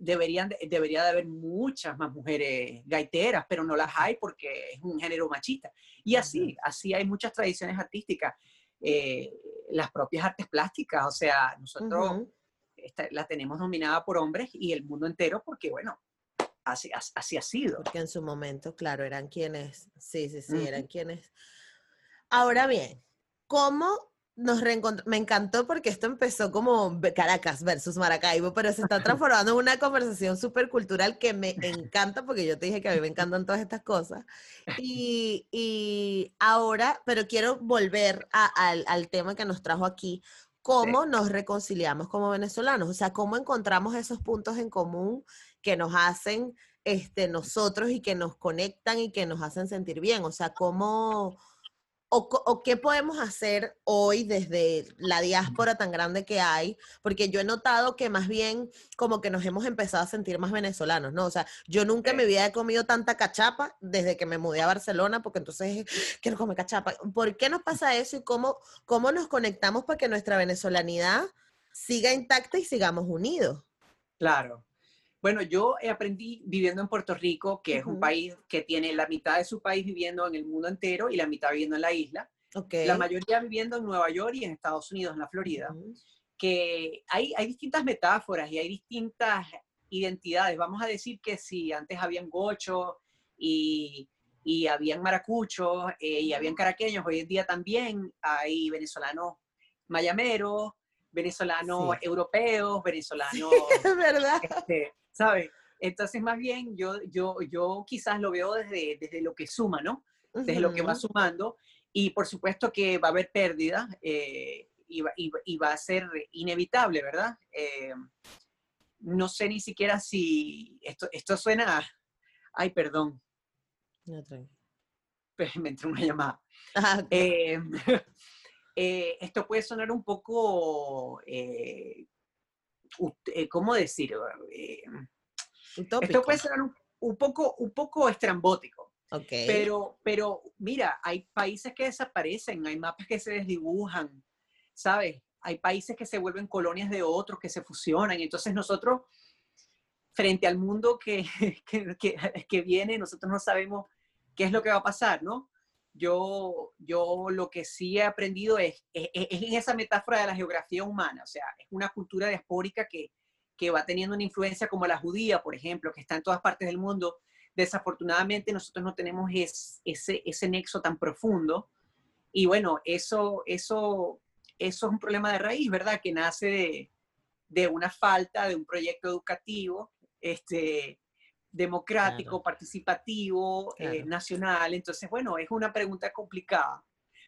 deberían, debería de haber muchas más mujeres gaiteras, pero no las hay porque es un género machista. Y así, así hay muchas tradiciones artísticas. Eh, las propias artes plásticas, o sea, nosotros la tenemos dominada por hombres y el mundo entero porque, bueno, así, así, ha sido. Porque en su momento, claro, eran quienes, sí, sí, sí, eran quienes. Ahora bien, ¿cómo nos me encantó porque esto empezó como Caracas versus Maracaibo, pero se está transformando en una conversación súper cultural que me encanta porque yo te dije que a mí me encantan todas estas cosas. Y, y ahora, pero quiero volver al, al, tema que nos trajo aquí, cómo nos reconciliamos como venezolanos, o sea, cómo encontramos esos puntos en común que nos hacen este, nosotros y que nos conectan y que nos hacen sentir bien, o sea, cómo o, qué podemos hacer hoy desde la diáspora tan grande que hay, porque yo he notado que más bien como que nos hemos empezado a sentir más venezolanos, ¿no? O sea, yo nunca me había comido tanta cachapa desde que me mudé a Barcelona, porque entonces quiero comer cachapa. ¿Por qué nos pasa eso y cómo, cómo nos conectamos para que nuestra venezolanidad siga intacta y sigamos unidos? Claro. Bueno, yo aprendí viviendo en Puerto Rico, que es un país que tiene la mitad de su país viviendo en el mundo entero y la mitad viviendo en la isla. La mayoría viviendo en Nueva York y en Estados Unidos, en la Florida. Que hay, hay distintas metáforas y hay distintas identidades. Vamos a decir que si antes habían gochos y, y habían maracuchos eh, y habían caraqueños, hoy en día también hay venezolanos mayameros, venezolanos europeos, venezolanos... es verdad. Este, ¿sabes? Entonces, más bien, yo, yo, yo quizás lo veo desde, desde lo que suma, ¿no? Desde lo que va sumando. Y por supuesto que va a haber pérdida eh, y, va, y, va, a ser inevitable, ¿verdad? Eh, no sé ni siquiera si esto, esto suena... Ay, perdón. No, Me entró una llamada. Ah, eh, esto puede sonar un poco eh, ¿cómo decir? Eh, esto puede ser un, poco, un poco estrambótico. Pero, pero mira, hay países que desaparecen, hay mapas que se desdibujan, ¿sabes? Hay países que se vuelven colonias de otros, que se fusionan. Entonces nosotros, frente al mundo que, que viene, nosotros no sabemos qué es lo que va a pasar, ¿no? Yo, yo lo que sí he aprendido es, es, en esa metáfora de la geografía humana, o sea, es una cultura diaspórica que, que va teniendo una influencia como la judía, por ejemplo, que está en todas partes del mundo. Desafortunadamente nosotros no tenemos ese, ese nexo tan profundo. Y bueno, eso, eso, eso es un problema de raíz, ¿verdad? Que nace de, de una falta de un proyecto educativo este, democrático, participativo, eh, nacional. Entonces, bueno, es una pregunta complicada,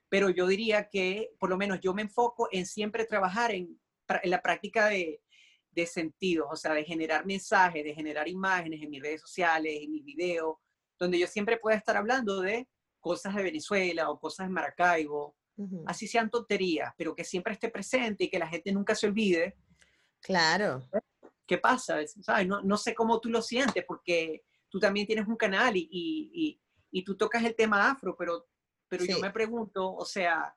pero yo diría que por lo menos yo me enfoco en siempre trabajar en, la práctica de, de sentidos, o sea, de generar mensajes, de generar imágenes en mis redes sociales, en mis videos, donde yo siempre pueda estar hablando de cosas de Venezuela o cosas de Maracaibo, así sean tonterías, pero que siempre esté presente y que la gente nunca se olvide. Claro. ¿Qué pasa? ¿Sabes? No, no, sé cómo tú lo sientes, porque tú también tienes un canal y, y, y, tú tocas el tema afro, pero, pero yo me pregunto, o sea,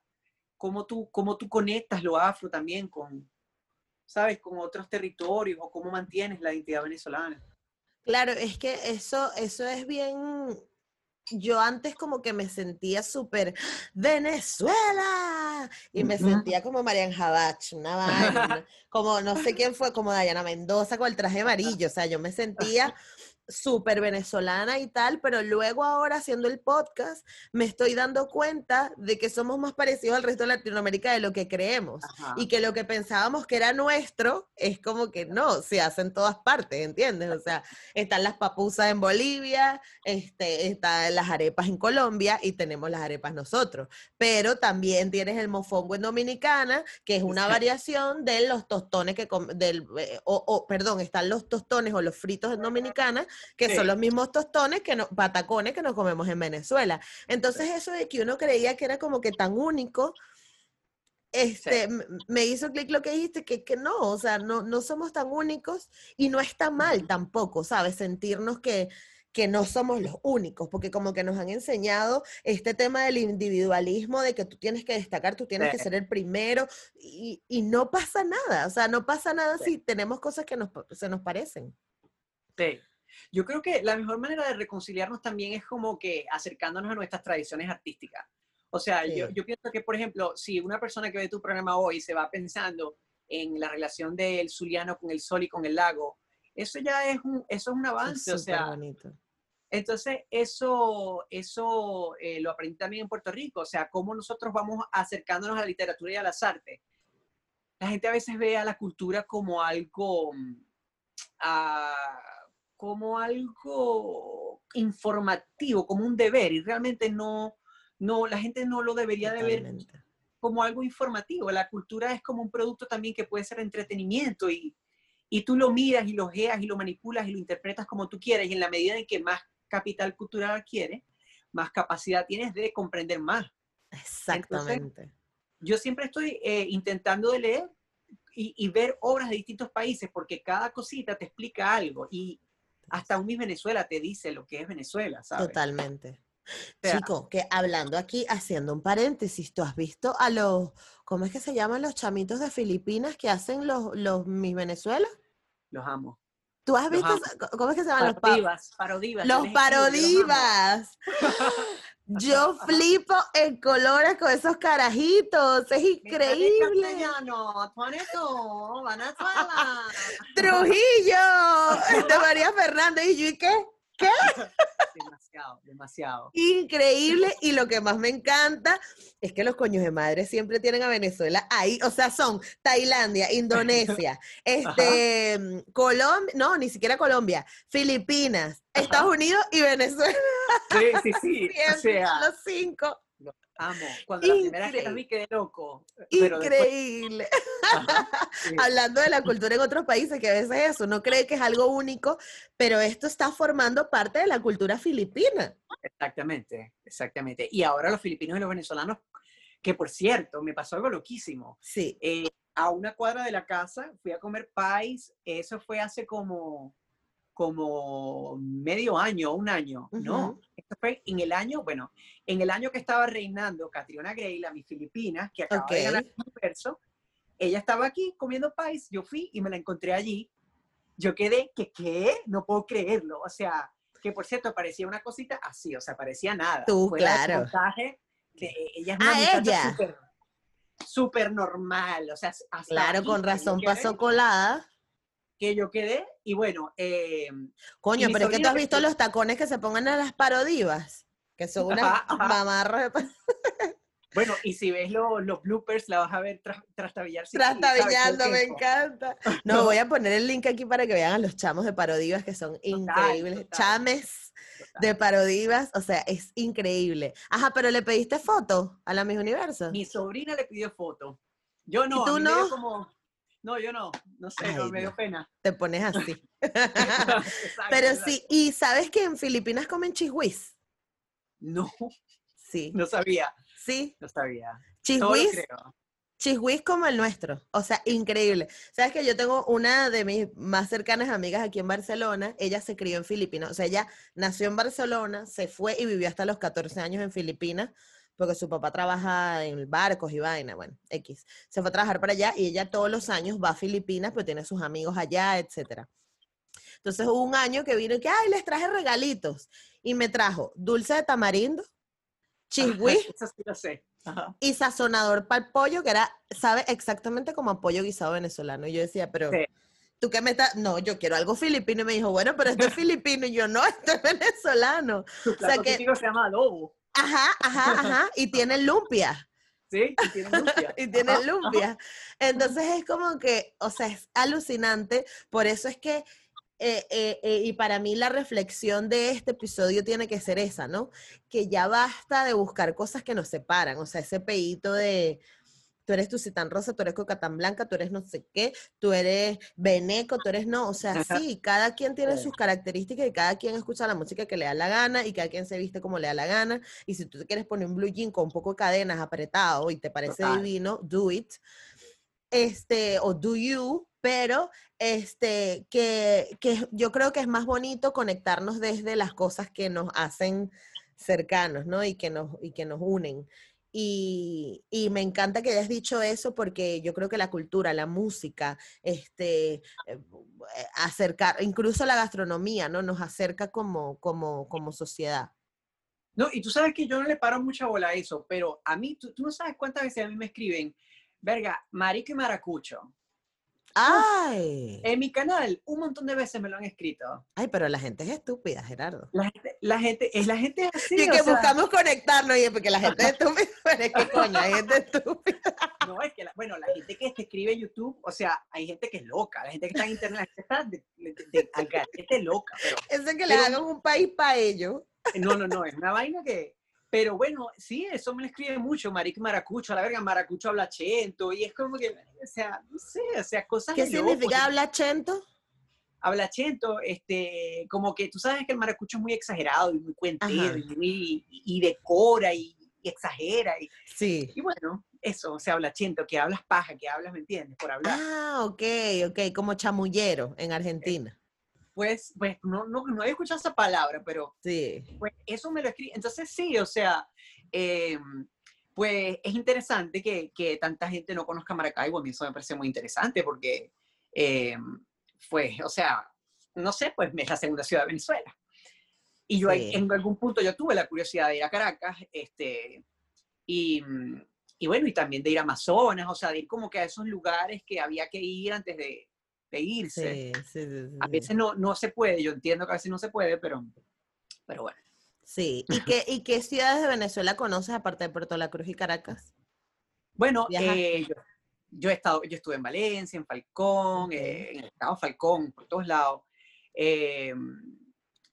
¿cómo tú, ¿cómo tú conectas lo afro también con, ¿sabes? Con otros territorios o cómo mantienes la identidad venezolana? Claro, es que eso, eso es bien, yo antes como que me sentía súper Venezuela y me sentía como Marian Jabach, una vaina, como no sé quién fue, como Dayana Mendoza con el traje amarillo, o sea, yo me sentía súper venezolana y tal, pero luego ahora haciendo el podcast me estoy dando cuenta de que somos más parecidos al resto de Latinoamérica de lo que creemos y que lo que pensábamos que era nuestro es como que no, se hace en todas partes, ¿entiendes? O sea, están las papusas en Bolivia, este, están las arepas en Colombia y tenemos las arepas nosotros, pero también tienes el mofongo en Dominicana, que es una variación de los tostones que, del, eh, o, perdón, están los tostones o los fritos en Dominicana que son los mismos tostones, que no, patacones que nos comemos en Venezuela. Entonces eso de que uno creía que era como que tan único, este, me hizo clic lo que dijiste, que, que no, o sea, no, no somos tan únicos y no está mal tampoco, ¿sabes? Sentirnos que, que no somos los únicos, porque como que nos han enseñado este tema del individualismo, de que tú tienes que destacar, tú tienes que ser el primero, y, y, no pasa nada, o sea, no pasa nada si tenemos cosas que nos, se nos parecen. Sí, yo creo que la mejor manera de reconciliarnos también es como que acercándonos a nuestras tradiciones artísticas. O sea, yo, yo, pienso que, por ejemplo, si una persona que ve tu programa hoy se va pensando en la relación del zuliano con el sol y con el lago, eso ya es un, eso es un avance. o sea, bonito. Entonces, eso, eso eh, lo aprendí también en Puerto Rico, o sea, cómo nosotros vamos acercándonos a la literatura y a las artes. La gente a veces ve a la cultura como algo, mm, como algo informativo, como un deber, y realmente no, no la gente no lo debería de ver como algo informativo. La cultura es como un producto también que puede ser entretenimiento y, y tú lo miras y lo geas y lo manipulas y lo interpretas como tú quieres y en la medida en que más capital cultural adquieres, más capacidad tienes de comprender más. Exactamente. yo siempre estoy eh, intentando de leer y, ver obras de distintos países porque cada cosita te explica algo y hasta un Miss Venezuela te dice lo que es Venezuela, ¿sabes? Totalmente. Chico, que hablando aquí, haciendo un paréntesis, ¿tú has visto a los, ¿cómo es que se llaman los chamitos de Filipinas que hacen los, los Miss Venezuela? Los amo. ¿Tú has visto, cómo es que se llaman los parodivas? Parodivas. Los parodivas. Yo flipo en colores con esos carajitos, es increíble. Trujillo, de María Fernández y yo, ¿y qué? ¿Qué? Demasiado, demasiado. Increíble. Y lo que más me encanta es que los coños de madre siempre tienen a Venezuela ahí. O sea, son Tailandia, Indonesia, este, Colombia, no, ni siquiera Colombia, Filipinas, Estados Unidos y Venezuela. Sí, sí, sí. o sea, los cinco. Amo. Cuando la primera vez que vi quedé loco. Increíble. Hablando de la cultura en otros países, que a veces eso, no cree que es algo único, pero esto está formando parte de la cultura filipina. Exactamente, exactamente. Y ahora los filipinos y los venezolanos, que por cierto, me pasó algo loquísimo. Sí. Eh, a una cuadra de la casa fui a comer pais, eso fue hace como como medio año, un año, ¿no? Esto fue en el año, bueno, en el año que estaba reinando Catriona Gray, la mis Filipinas, que acaba de ganar el universo, ella estaba aquí comiendo pais, yo fui y me la encontré allí. Yo quedé, que qué? No puedo creerlo. O sea, que por cierto, parecía una cosita así, o sea, parecía nada. Tú, claro. de, ella es una ah, ella. Súper normal, o sea, claro, con razón pasó colada que yo quedé y bueno. Eh, Coño, pero es que tú has visto los tacones que se pongan a las parodivas, que son unas mamarras Bueno, y si ves los bloopers, la vas a ver trastabillar. Trastabillando, me encanta. No, voy a poner el link aquí para que vean a los chamos de parodivas que son increíbles. Chames de parodivas, o sea, es increíble. Ajá, pero ¿le pediste foto a la Miss Universo? Mi sobrina le pidió foto. Yo no. ¿Y tú no? Como, no, yo no, no sé, no, me dio pena. Te pones así. Pero sí, ¿y sabes que en Filipinas comen chisguis? No. Sí. No sabía. Sí. No sabía. Chisguis. Chisguis como el nuestro. O sea, increíble. Sabes que yo tengo una de mis más cercanas amigas aquí en Barcelona. Ella se crió en Filipinas. O sea, ella nació en Barcelona, se fue y vivió hasta los 14 años en Filipinas porque su papá trabaja en barcos y vaina, bueno, X. Se fue a trabajar para allá y ella todos los años va a Filipinas, pero tiene sus amigos allá, etcétera. Entonces hubo un año que vino y que, ay, les traje regalitos. Y me trajo dulce de tamarindo, chisguí y sazonador para el pollo, que era, sabe exactamente como a pollo guisado venezolano. Y yo decía, pero... ¿Tú qué me estás? No, yo quiero algo filipino. Y me dijo, bueno, pero esto es filipino. Y yo, no, esto es venezolano. o sea que, se llama adobo. Ajá, ajá, ajá. Y tiene lumpia. Sí, y tiene lumpia. y tiene lumpia. Entonces es como que, o sea, es alucinante. Por eso es que, eh, eh, eh, y para mí la reflexión de este episodio tiene que ser esa, ¿no? Que ya basta de buscar cosas que nos separan. O sea, ese peito de, tú eres tu tan rosa, tú eres coca tan blanca, tú eres no sé qué, tú eres veneco, tú eres no, o sea, sí, cada quien tiene sus características y cada quien escucha la música que le da la gana y cada quien se viste como le da la gana y si tú te quieres poner un blue jean con un poco de cadenas apretado y te parece divino, do it. Este, o do you, pero este, que, que yo creo que es más bonito conectarnos desde las cosas que nos hacen cercanos, ¿no? Y que nos, y que nos unen. Y, me encanta que hayas dicho eso porque yo creo que la cultura, la música, este, eh, acercar, incluso la gastronomía, ¿no? Nos acerca como, como, como sociedad. No, y tú sabes que yo no le paro mucha bola a eso, pero a mí, tú, tú no sabes cuántas veces a mí me escriben, verga, marico y maracucho. ¡Ay! En mi canal, un montón de veces me lo han escrito. Ay, pero la gente es estúpida, Gerardo. La gente, la gente es la gente así. Y que buscamos conectarnos, y porque la gente es estúpida. Pero es que coño, hay gente estúpida. No, es que, la, bueno, la gente que te escribe en YouTube, o sea, hay gente que es loca. La gente que está en internet está de, de, gente loca. Pero, es que le hagan un país para ellos. No, no, no, es una vaina que pero bueno, sí, eso me lo escribe mucho, Maric Maracucho, a la verga, Maracucho habla chento, y es como que, o sea, no sé, o sea, cosas ¿Qué significa habla chento? Habla chento, este, como que tú sabes que el maracucho es muy exagerado y muy cuentero y, decora y, exagera. Y, sí. Y bueno, eso, se habla chento, que hablas paja, que hablas, ¿me entiendes? Por hablar. Ah, ok, ok, como chamullero en Argentina. Pues, pues no, no, no he escuchado esa palabra, pero sí. pues eso me lo escribí. Entonces sí, o sea, eh, pues es interesante que, que, tanta gente no conozca Maracaibo, a mí eso me parece muy interesante porque, eh, pues, o sea, no sé, pues es la segunda ciudad de Venezuela. Y yo en algún punto yo tuve la curiosidad de ir a Caracas, este, y, y, bueno, y también de ir a Amazonas, o sea, de ir como que a esos lugares que había que ir antes de, de irse. Sí, sí, a veces no, no se puede, yo entiendo que a veces no se puede, pero, pero bueno. Sí, ¿Y qué, ¿y qué ciudades de Venezuela conoces aparte de Puerto La Cruz y Caracas? Bueno, eh, yo, yo, he estado, yo estuve en Valencia, en Falcón, eh, en el estado Falcón, por todos lados. Eh,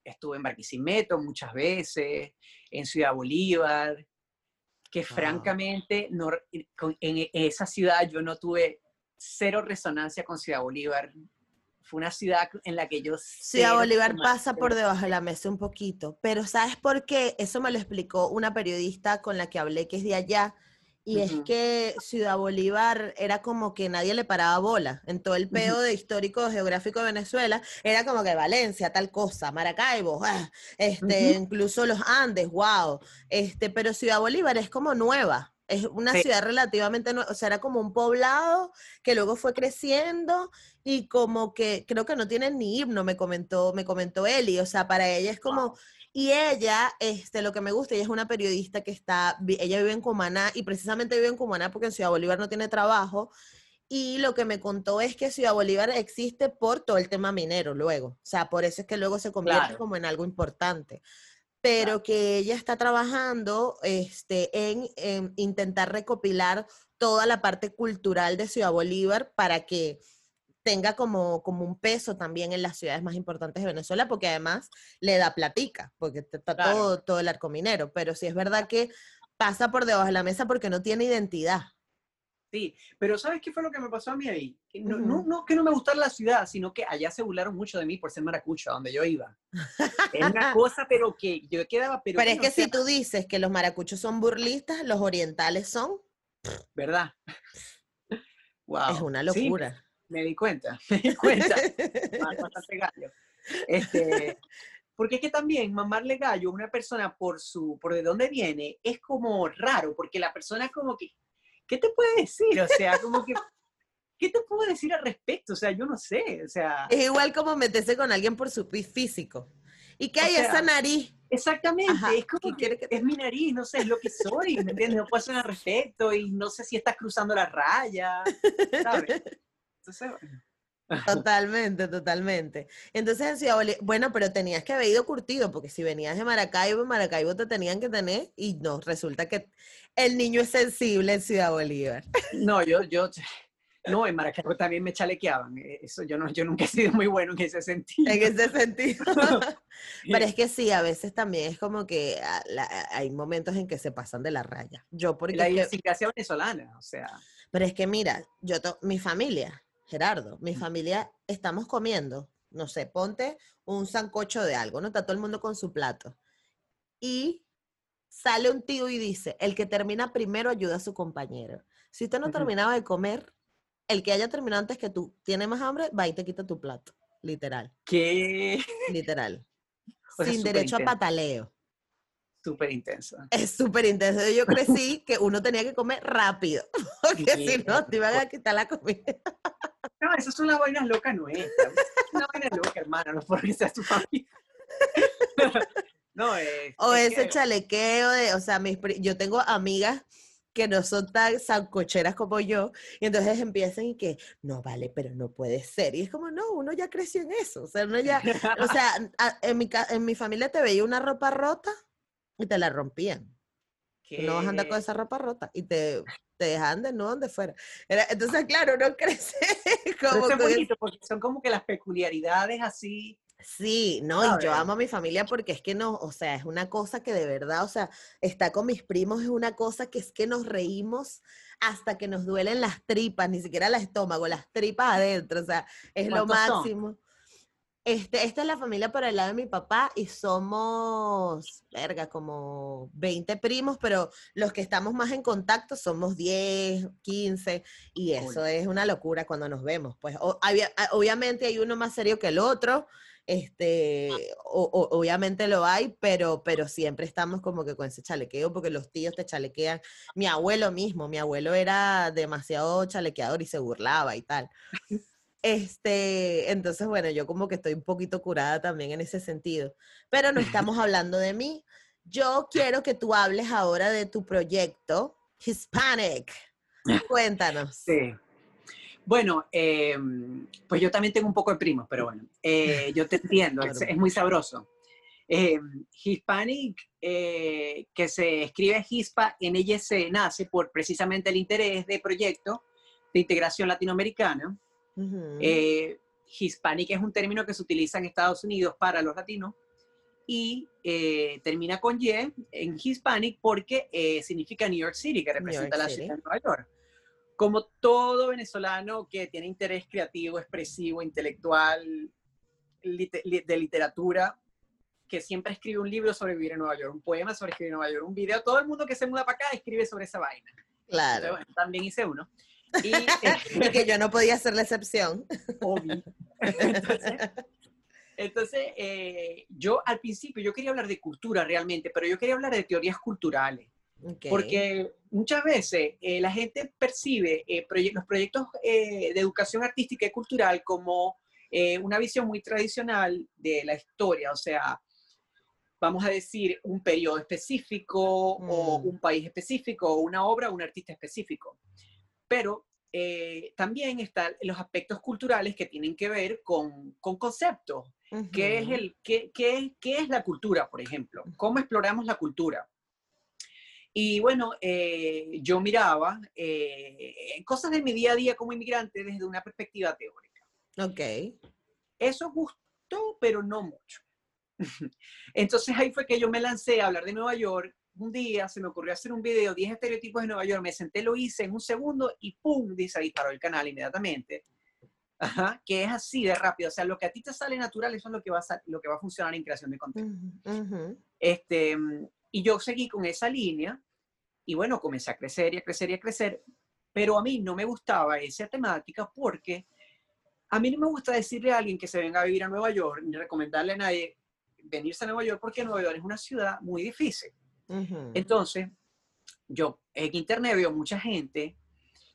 estuve en Barquisimeto muchas veces, en Ciudad Bolívar, que francamente no, en esa ciudad yo no tuve cero resonancia con Ciudad Bolívar. Fue una ciudad en la que yo... Ciudad Bolívar pasa por debajo de la mesa un poquito, pero ¿sabes por qué? Eso me lo explicó una periodista con la que hablé que es de allá y es que Ciudad Bolívar era como que nadie le paraba bola. En todo el peo de histórico geográfico de Venezuela, era como que Valencia, tal cosa, Maracaibo, ah, este, incluso los Andes, wow. Este, pero Ciudad Bolívar es como nueva. Es una ciudad relativamente nueva, o sea, era como un poblado que luego fue creciendo y como que creo que no tienen ni himno, me comentó, me comentó Eli, o sea, para ella es como, y ella, este, lo que me gusta, ella es una periodista que está, ella vive en Cumaná y precisamente vive en Cumaná porque en Ciudad Bolívar no tiene trabajo. Y lo que me contó es que Ciudad Bolívar existe por todo el tema minero luego. O sea, por eso es que luego se convierte como en algo importante. Pero que ella está trabajando este, en, en intentar recopilar toda la parte cultural de Ciudad Bolívar para que tenga como, como un peso también en las ciudades más importantes de Venezuela, porque además le da platica, porque está todo, todo el arco minero, pero sí es verdad que pasa por debajo de la mesa porque no tiene identidad. Sí, pero ¿sabes qué fue lo que me pasó a mí ahí? No, no, no, que no me gustara la ciudad, sino que allá se burlaron mucho de mí por ser maracucho, a donde yo iba. Es una cosa, pero que yo quedaba... Pero, pero es que si tú dices que los maracuchos son burlistas, los orientales son... ¿Verdad? Wow. Es una locura me di cuenta, me di cuenta. bastante gallo. Este, porque es que también mamarle gallo a una persona por su, por de dónde viene, es como raro, porque la persona es como que, ¿qué te puede decir? O sea, como que, ¿qué te puedo decir al respecto? O sea, yo no sé, o sea. Es igual como meterse con alguien por su físico. ¿Y qué hay esa nariz? Exactamente, es como que, es mi nariz, no sé, es lo que soy, ¿me entiendes? No puedo hacer al respecto y no sé si estás cruzando la raya, ¿sabes? Totalmente, totalmente. Entonces en Ciudad Bolívar, bueno, pero tenías que haber ido curtido, porque si venías de Maracaibo, en Maracaibo te tenían que tener, y no, resulta que el niño es sensible en Ciudad Bolívar. No, yo, yo, no, en Maracaibo también me chalequeaban. Eh, eso yo no, yo nunca he sido muy bueno en ese sentido. En ese sentido. Pero es que sí, a veces también es como que ah, hay momentos en que se pasan de la raya. Yo porque la idiosincrasia venezolana, o sea. Pero es que mira, yo mi familia Gerardo, mi familia, estamos comiendo, no sé, ponte un sancocho de algo, ¿no? Está todo el mundo con su plato. Y sale un tío y dice, el que termina primero ayuda a su compañero. Si usted no terminaba de comer, el que haya terminado antes que tú tiene más hambre, va y te quita tu plato. Literal. ¿Qué? Literal. Sin derecho a pataleo. Súper intenso. Es súper intenso. Yo crecí que uno tenía que comer rápido, porque si no, te iban a quitar la comida. No, eso es una vaina loca nuestra. Una vaina loca, hermana, no porque seas tu familia. no, es, o ese chalequeo de, o sea, mis, yo tengo amigas que no son tan sancocheras como yo, y entonces empiezan y que, no vale, pero no puede ser. Y es como, no, uno ya creció en eso. O sea, uno ya, o sea, en mi, en mi familia te veía una ropa rota y te la rompían. No vas a andar con esa ropa rota y te, te dejan de no donde fuera. entonces, claro, uno crece como porque son como que las peculiaridades así. Sí, no, y yo amo a mi familia porque es que no, o sea, es una cosa que de verdad, o sea, está con mis primos, es una cosa que es que nos reímos hasta que nos duelen las tripas, ni siquiera el estómago, las tripas adentro, o sea, es lo máximo. Este, esta es la familia por el lado de mi papá y somos, verga, como 20 primos, pero los que estamos más en contacto somos 10, 15 y eso es una locura cuando nos vemos. Pues obviamente hay uno más serio que el otro, este, obviamente lo hay, pero, pero siempre estamos como que con ese chalequeo porque los tíos te chalequean. Mi abuelo mismo, mi abuelo era demasiado chalequeador y se burlaba y tal. Este, entonces, bueno, yo como que estoy un poquito curada también en ese sentido. Pero no estamos hablando de mí. Yo quiero que tú hables ahora de tu proyecto Hispanic. Cuéntanos. Sí. Bueno, em, pues yo también tengo un poco de primos, pero bueno, eh, yo te entiendo, es, muy sabroso. Em, Hispanic, eh, que se escribe Hispa, en ella se nace por precisamente el interés de proyecto de integración latinoamericana eh, hispanic es un término que se utiliza en Estados Unidos para los latinos y eh, termina con Y en Hispanic porque eh, significa New York City, que representa la ciudad de Nueva York. Como todo venezolano que tiene interés creativo, expresivo, intelectual, de literatura, que siempre escribe un libro sobre vivir en Nueva York, un poema sobre escribir en Nueva York, un video, todo el mundo que se muda para acá escribe sobre esa vaina. Claro. también hice uno. Y, que yo no podía ser la excepción. Obvio. Entonces, eh, yo al principio, yo quería hablar de cultura realmente, pero yo quería hablar de teorías culturales. Porque muchas veces eh, la gente percibe eh, los proyectos de educación artística y cultural como una visión muy tradicional de la historia, o sea, vamos a decir, un periodo específico o mm. un país específico o una obra o un artista específico pero eh, también están los aspectos culturales que tienen que ver con, con conceptos. ¿Qué, es el, qué, qué, qué, es la cultura, por ejemplo? ¿Cómo exploramos la cultura? Y bueno, eh, yo miraba eh, cosas de mi día a día como inmigrante desde una perspectiva teórica. Ok. Eso gustó, pero no mucho. Entonces ahí fue que yo me lancé a hablar de Nueva York un día se me ocurrió hacer un video, 10 estereotipos de Nueva York, me senté, lo hice en un segundo y ¡pum! Dice, disparó el canal inmediatamente. Ajá, que es así de rápido. O sea, lo que a ti te sale natural, eso es lo que va a, lo que va a funcionar en creación de contenido. este, y yo seguí con esa línea y bueno, comencé a crecer y a crecer y a crecer, pero a mí no me gustaba esa temática porque a mí no me gusta decirle a alguien que se venga a vivir a Nueva York ni recomendarle a nadie venirse a Nueva York porque Nueva York es una ciudad muy difícil. Entonces, yo en internet veo mucha gente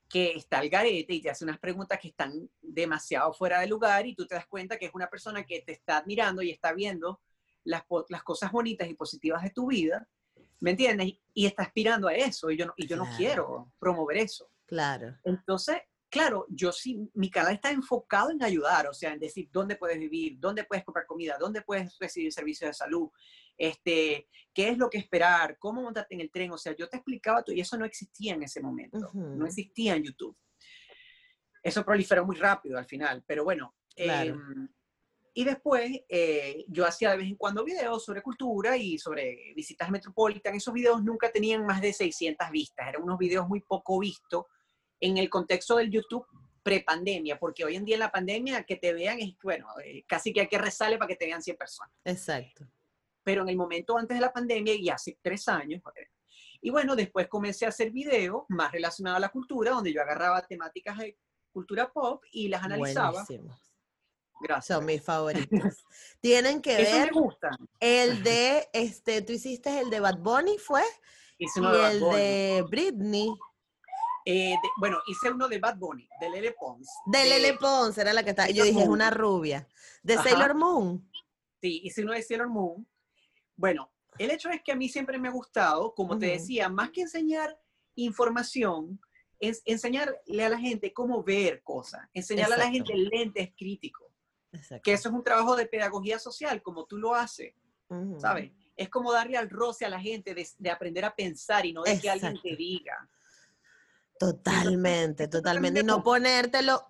que está al garete y te hace unas preguntas que están demasiado fuera de lugar y tú te das cuenta que es una persona que te está admirando y está viendo las, las cosas bonitas y positivas de tu vida, ¿me entiendes? Y, está aspirando a eso y yo no, y yo no quiero promover eso. Claro. Entonces, claro, yo sí, mi canal está enfocado en ayudar, o sea, en decir dónde puedes vivir, dónde puedes comprar comida, dónde puedes recibir servicios de salud, este, qué es lo que esperar, cómo montarte en el tren, o sea, yo te explicaba todo y eso no existía en ese momento, no existía en YouTube. Eso proliferó muy rápido al final, pero bueno. Em, y después eh, yo hacía de vez en cuando videos sobre cultura y sobre visitas metropolitan. Esos videos nunca tenían más de 600 vistas, eran unos videos muy poco vistos en el contexto del YouTube prepandemia, porque hoy en día en la pandemia que te vean es, bueno, eh, casi que hay que rezarle para que te vean 100 personas. Exacto pero en el momento antes de la pandemia y hace tres años. Y bueno, después comencé a hacer videos más relacionados a la cultura, donde yo agarraba temáticas de cultura pop y las analizaba. Gracias. Son mis favoritos. Tienen que ver. El de, este, tú hiciste el de Bad Bunny, ¿fue? Hice uno y de el de Britney. Eh, bueno, hice uno de Bad Bunny, de Lele Pons. De, Lele Pons, era la que estaba. Yo dije, es una rubia. De Sailor Moon. Sí, hice uno de Sailor Moon. Bueno, el hecho es que a mí siempre me ha gustado, como te decía, más que enseñar información, es enseñarle a la gente cómo ver cosas, enseñarle a la gente lentes críticos. Que eso es un trabajo de pedagogía social, como tú lo haces, ¿sabes? Es como darle al roce a la gente de, aprender a pensar y no de que alguien te diga. Totalmente, totalmente. Y no ponértelo,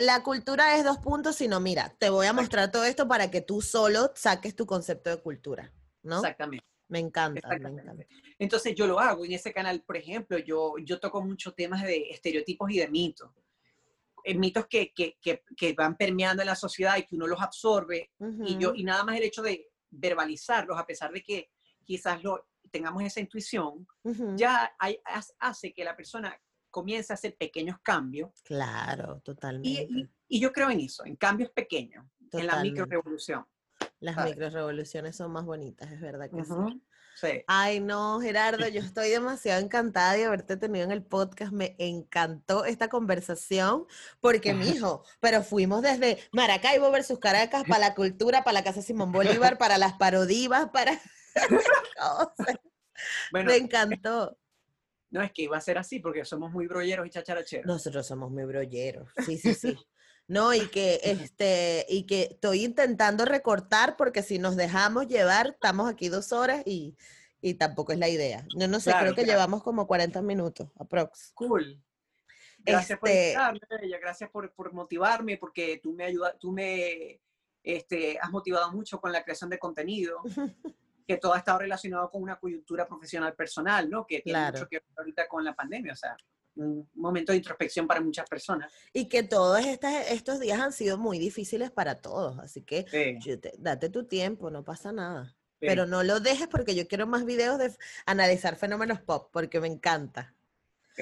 la cultura es dos puntos, sino mira, te voy a mostrar todo esto para que tú solo saques tu concepto de cultura. Exactamente. Me encanta, me encanta. Entonces yo lo hago en ese canal, por ejemplo, yo, yo toco muchos temas de estereotipos y de mitos. eh, mitos que, que, que, van permeando en la sociedad y que uno los absorbe y, yo, y nada más el hecho de verbalizarlos, a pesar de que quizás lo, tengamos esa intuición, ya hay, hace que la persona comience a hacer pequeños cambios. Claro, totalmente. Y, y, yo creo en eso, en cambios pequeños, en la micro revolución. Las micro revoluciones son más bonitas, es verdad que sí. Ay, no, Gerardo, yo estoy demasiado encantada de haberte tenido en el podcast. Me encantó esta conversación porque, mijo, pero fuimos desde Maracaibo versus Caracas para la cultura, para la Casa Simón Bolívar, para las parodivas, para... bueno, me encantó. No, es que iba a ser así porque somos muy brolleros y chacharacheros. Nosotros somos muy brolleros, sí, sí, sí. No, y que este, y que estoy intentando recortar porque si nos dejamos llevar, estamos aquí dos horas y, y tampoco es la idea. Yo no sé, creo que llevamos como 40 minutos, aprox. Cool. Gracias por este gracias por, por, motivarme, porque tú me ayudas, tú me este, has motivado mucho con la creación de contenido, que todo ha estado relacionado con una coyuntura profesional personal, ¿no? Que tiene mucho que ver ahorita con la pandemia, o sea un momento de introspección para muchas personas. Y que todos estos días han sido muy difíciles para todos, así que date tu tiempo, no pasa nada. Pero no lo dejes porque yo quiero más videos de analizar fenómenos pop, porque me encanta.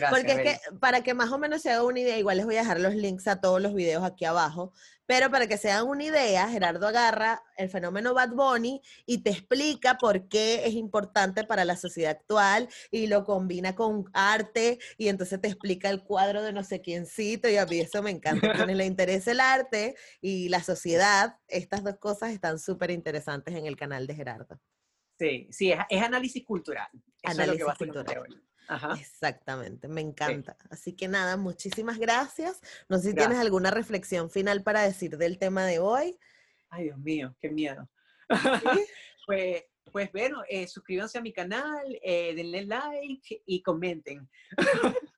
Porque es que para que más o menos se haga una idea, igual les voy a dejar los links a todos los videos aquí abajo, pero para que se hagan una idea, Gerardo agarra el fenómeno Bad Bunny y te explica por qué es importante para la sociedad actual y lo combina con arte y entonces te explica el cuadro de no sé quiéncito y a mí eso me encanta. A quienes le interesa el arte y la sociedad, estas dos cosas están súper interesantes en el canal de Gerardo. Sí, sí, es, análisis cultural. análisis cultural. Exactamente, me encanta. Así que nada, muchísimas gracias. No sé si tienes alguna reflexión final para decir del tema de hoy. Ay, Dios mío, qué miedo. pues, pues bueno, eh, suscríbanse a mi canal, eh, denle like y comenten.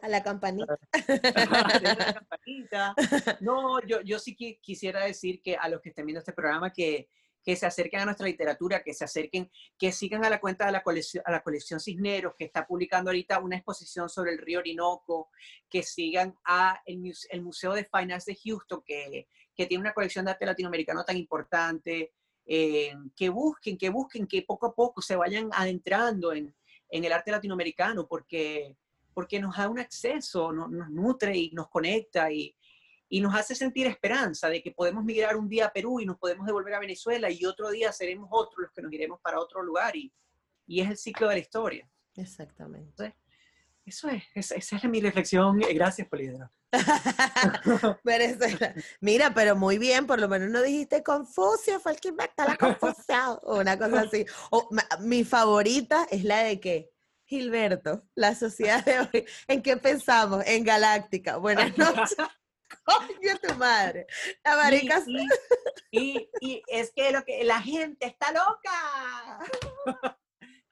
A la campanita. la campanita. No, yo, yo sí quisiera decir que a los que estén viendo este programa que que se acerquen a nuestra literatura, que se acerquen, que sigan a la cuenta de la colección, a la colección Cisneros, que está publicando ahorita una exposición sobre el río Orinoco, que sigan a el, el Museo de Fine Arts de Houston, que, que, tiene una colección de arte latinoamericano tan importante, eh, que busquen, que busquen, que poco a poco se vayan adentrando en, en el arte latinoamericano, porque, porque nos da un acceso, nos nutre y nos conecta y, y nos hace sentir esperanza de que podemos migrar un día a Perú y nos podemos devolver a Venezuela y otro día seremos otros los que nos iremos para otro lugar y, y es el ciclo de la historia. Exactamente. eso es, esa, es mi reflexión. Gracias, Polidoro. mira, pero muy bien, por lo menos no dijiste Confucio, fue el que inventó la confusión, o una cosa así. O, mi favorita es la de que Gilberto, la sociedad de hoy, ¿en qué pensamos? En Galáctica. Buenas noches. Coño tu madre. La marica. Y, y, es que lo que la gente está loca.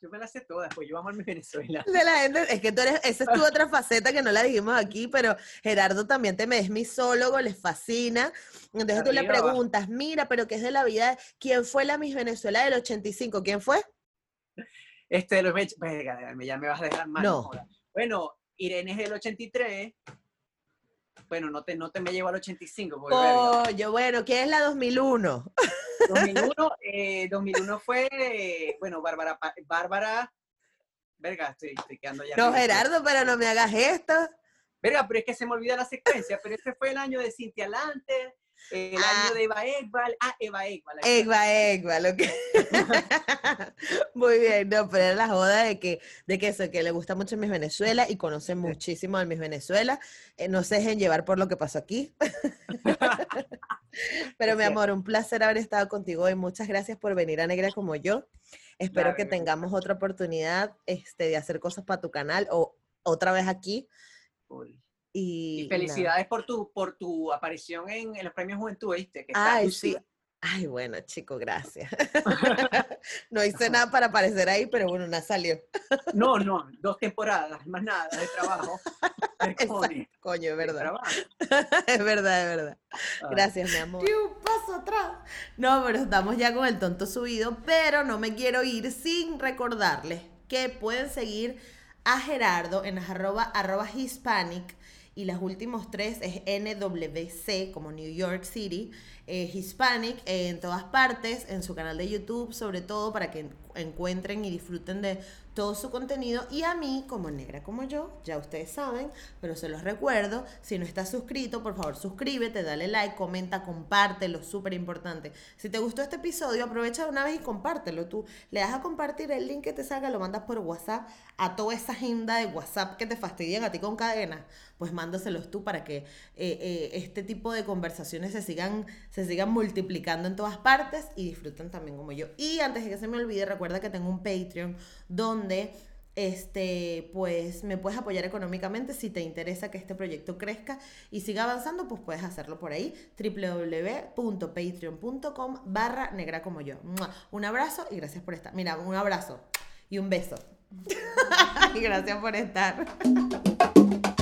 Yo me la sé todas, pues yo amo a mi Venezuela. De la gente, es que tú eres, esa es tu otra faceta que no la dijimos aquí, pero Gerardo también te me es misólogo, les fascina. Entonces tú le preguntas, mira, pero ¿qué es de la vida? ¿Quién fue la Miss Venezuela del 85? ¿Quién fue? Este, los, ya me vas a dejar mal. No. Bueno, Irene es del 83, bueno, no te, no te me llevo al 85. yo bueno, ¿quién es la 2001? 2001, eh, 2001 fue, bueno, Bárbara, Bárbara, verga, estoy, quedando ya. No, Gerardo, pero no me hagas esto. Verga, pero es que se me olvida la secuencia, pero este fue el año de Cintia Lante, el ah. año de Eva Ekbal. Ah, Eva Ekbal. Eva Ekbal, ok. Muy bien, no, pero era la joda de que, de que eso, que le gusta mucho Miss Venezuela y conoce muchísimo a Miss Venezuela. Eh, no se dejen llevar por lo que pasó aquí. pero mi amor, un placer haber estado contigo y muchas gracias por venir a Negra como yo. Espero que tengamos otra oportunidad este, de hacer cosas para tu canal o otra vez aquí. Y, felicidades por tu, por tu aparición en, en los premios Juventud, ¿viste? Ay, sí. Ay, bueno, chico, gracias. no hice nada para aparecer ahí, pero bueno, nada salió. no, no, dos temporadas, más nada, de trabajo. coño, es verdad. es verdad, es verdad. Gracias, mi amor. Y un paso atrás. No, pero estamos ya con el tonto subido, pero no me quiero ir sin recordarles que pueden seguir a Gerardo en arroba, arroba hispanic y las últimos tres es NWC, como New York City, eh, Hispanic en todas partes, en su canal de YouTube, sobre todo para que encuentren y disfruten de todo su contenido y a mí, como negra como yo, ya ustedes saben, pero se los recuerdo, si no estás suscrito, por favor suscríbete, dale like, comenta, compártelo, súper importante. Si te gustó este episodio, aprovecha de una vez y compártelo. Tú le das a compartir el link que te salga, lo mandas por WhatsApp a toda esa agenda de WhatsApp que te fastidian a ti con cadenas, pues mándaselos tú para que eh, eh, este tipo de conversaciones se sigan, se sigan multiplicando en todas partes y disfruten también como yo. Y antes de que se me olvide, recuerda que tengo un Patreon donde este, pues me puedes apoyar económicamente si te interesa que este proyecto crezca y siga avanzando, pues puedes hacerlo por ahí, www.patreon.com barra negra como yo. Un abrazo y gracias por estar. Mira, un abrazo y un beso. y gracias por estar.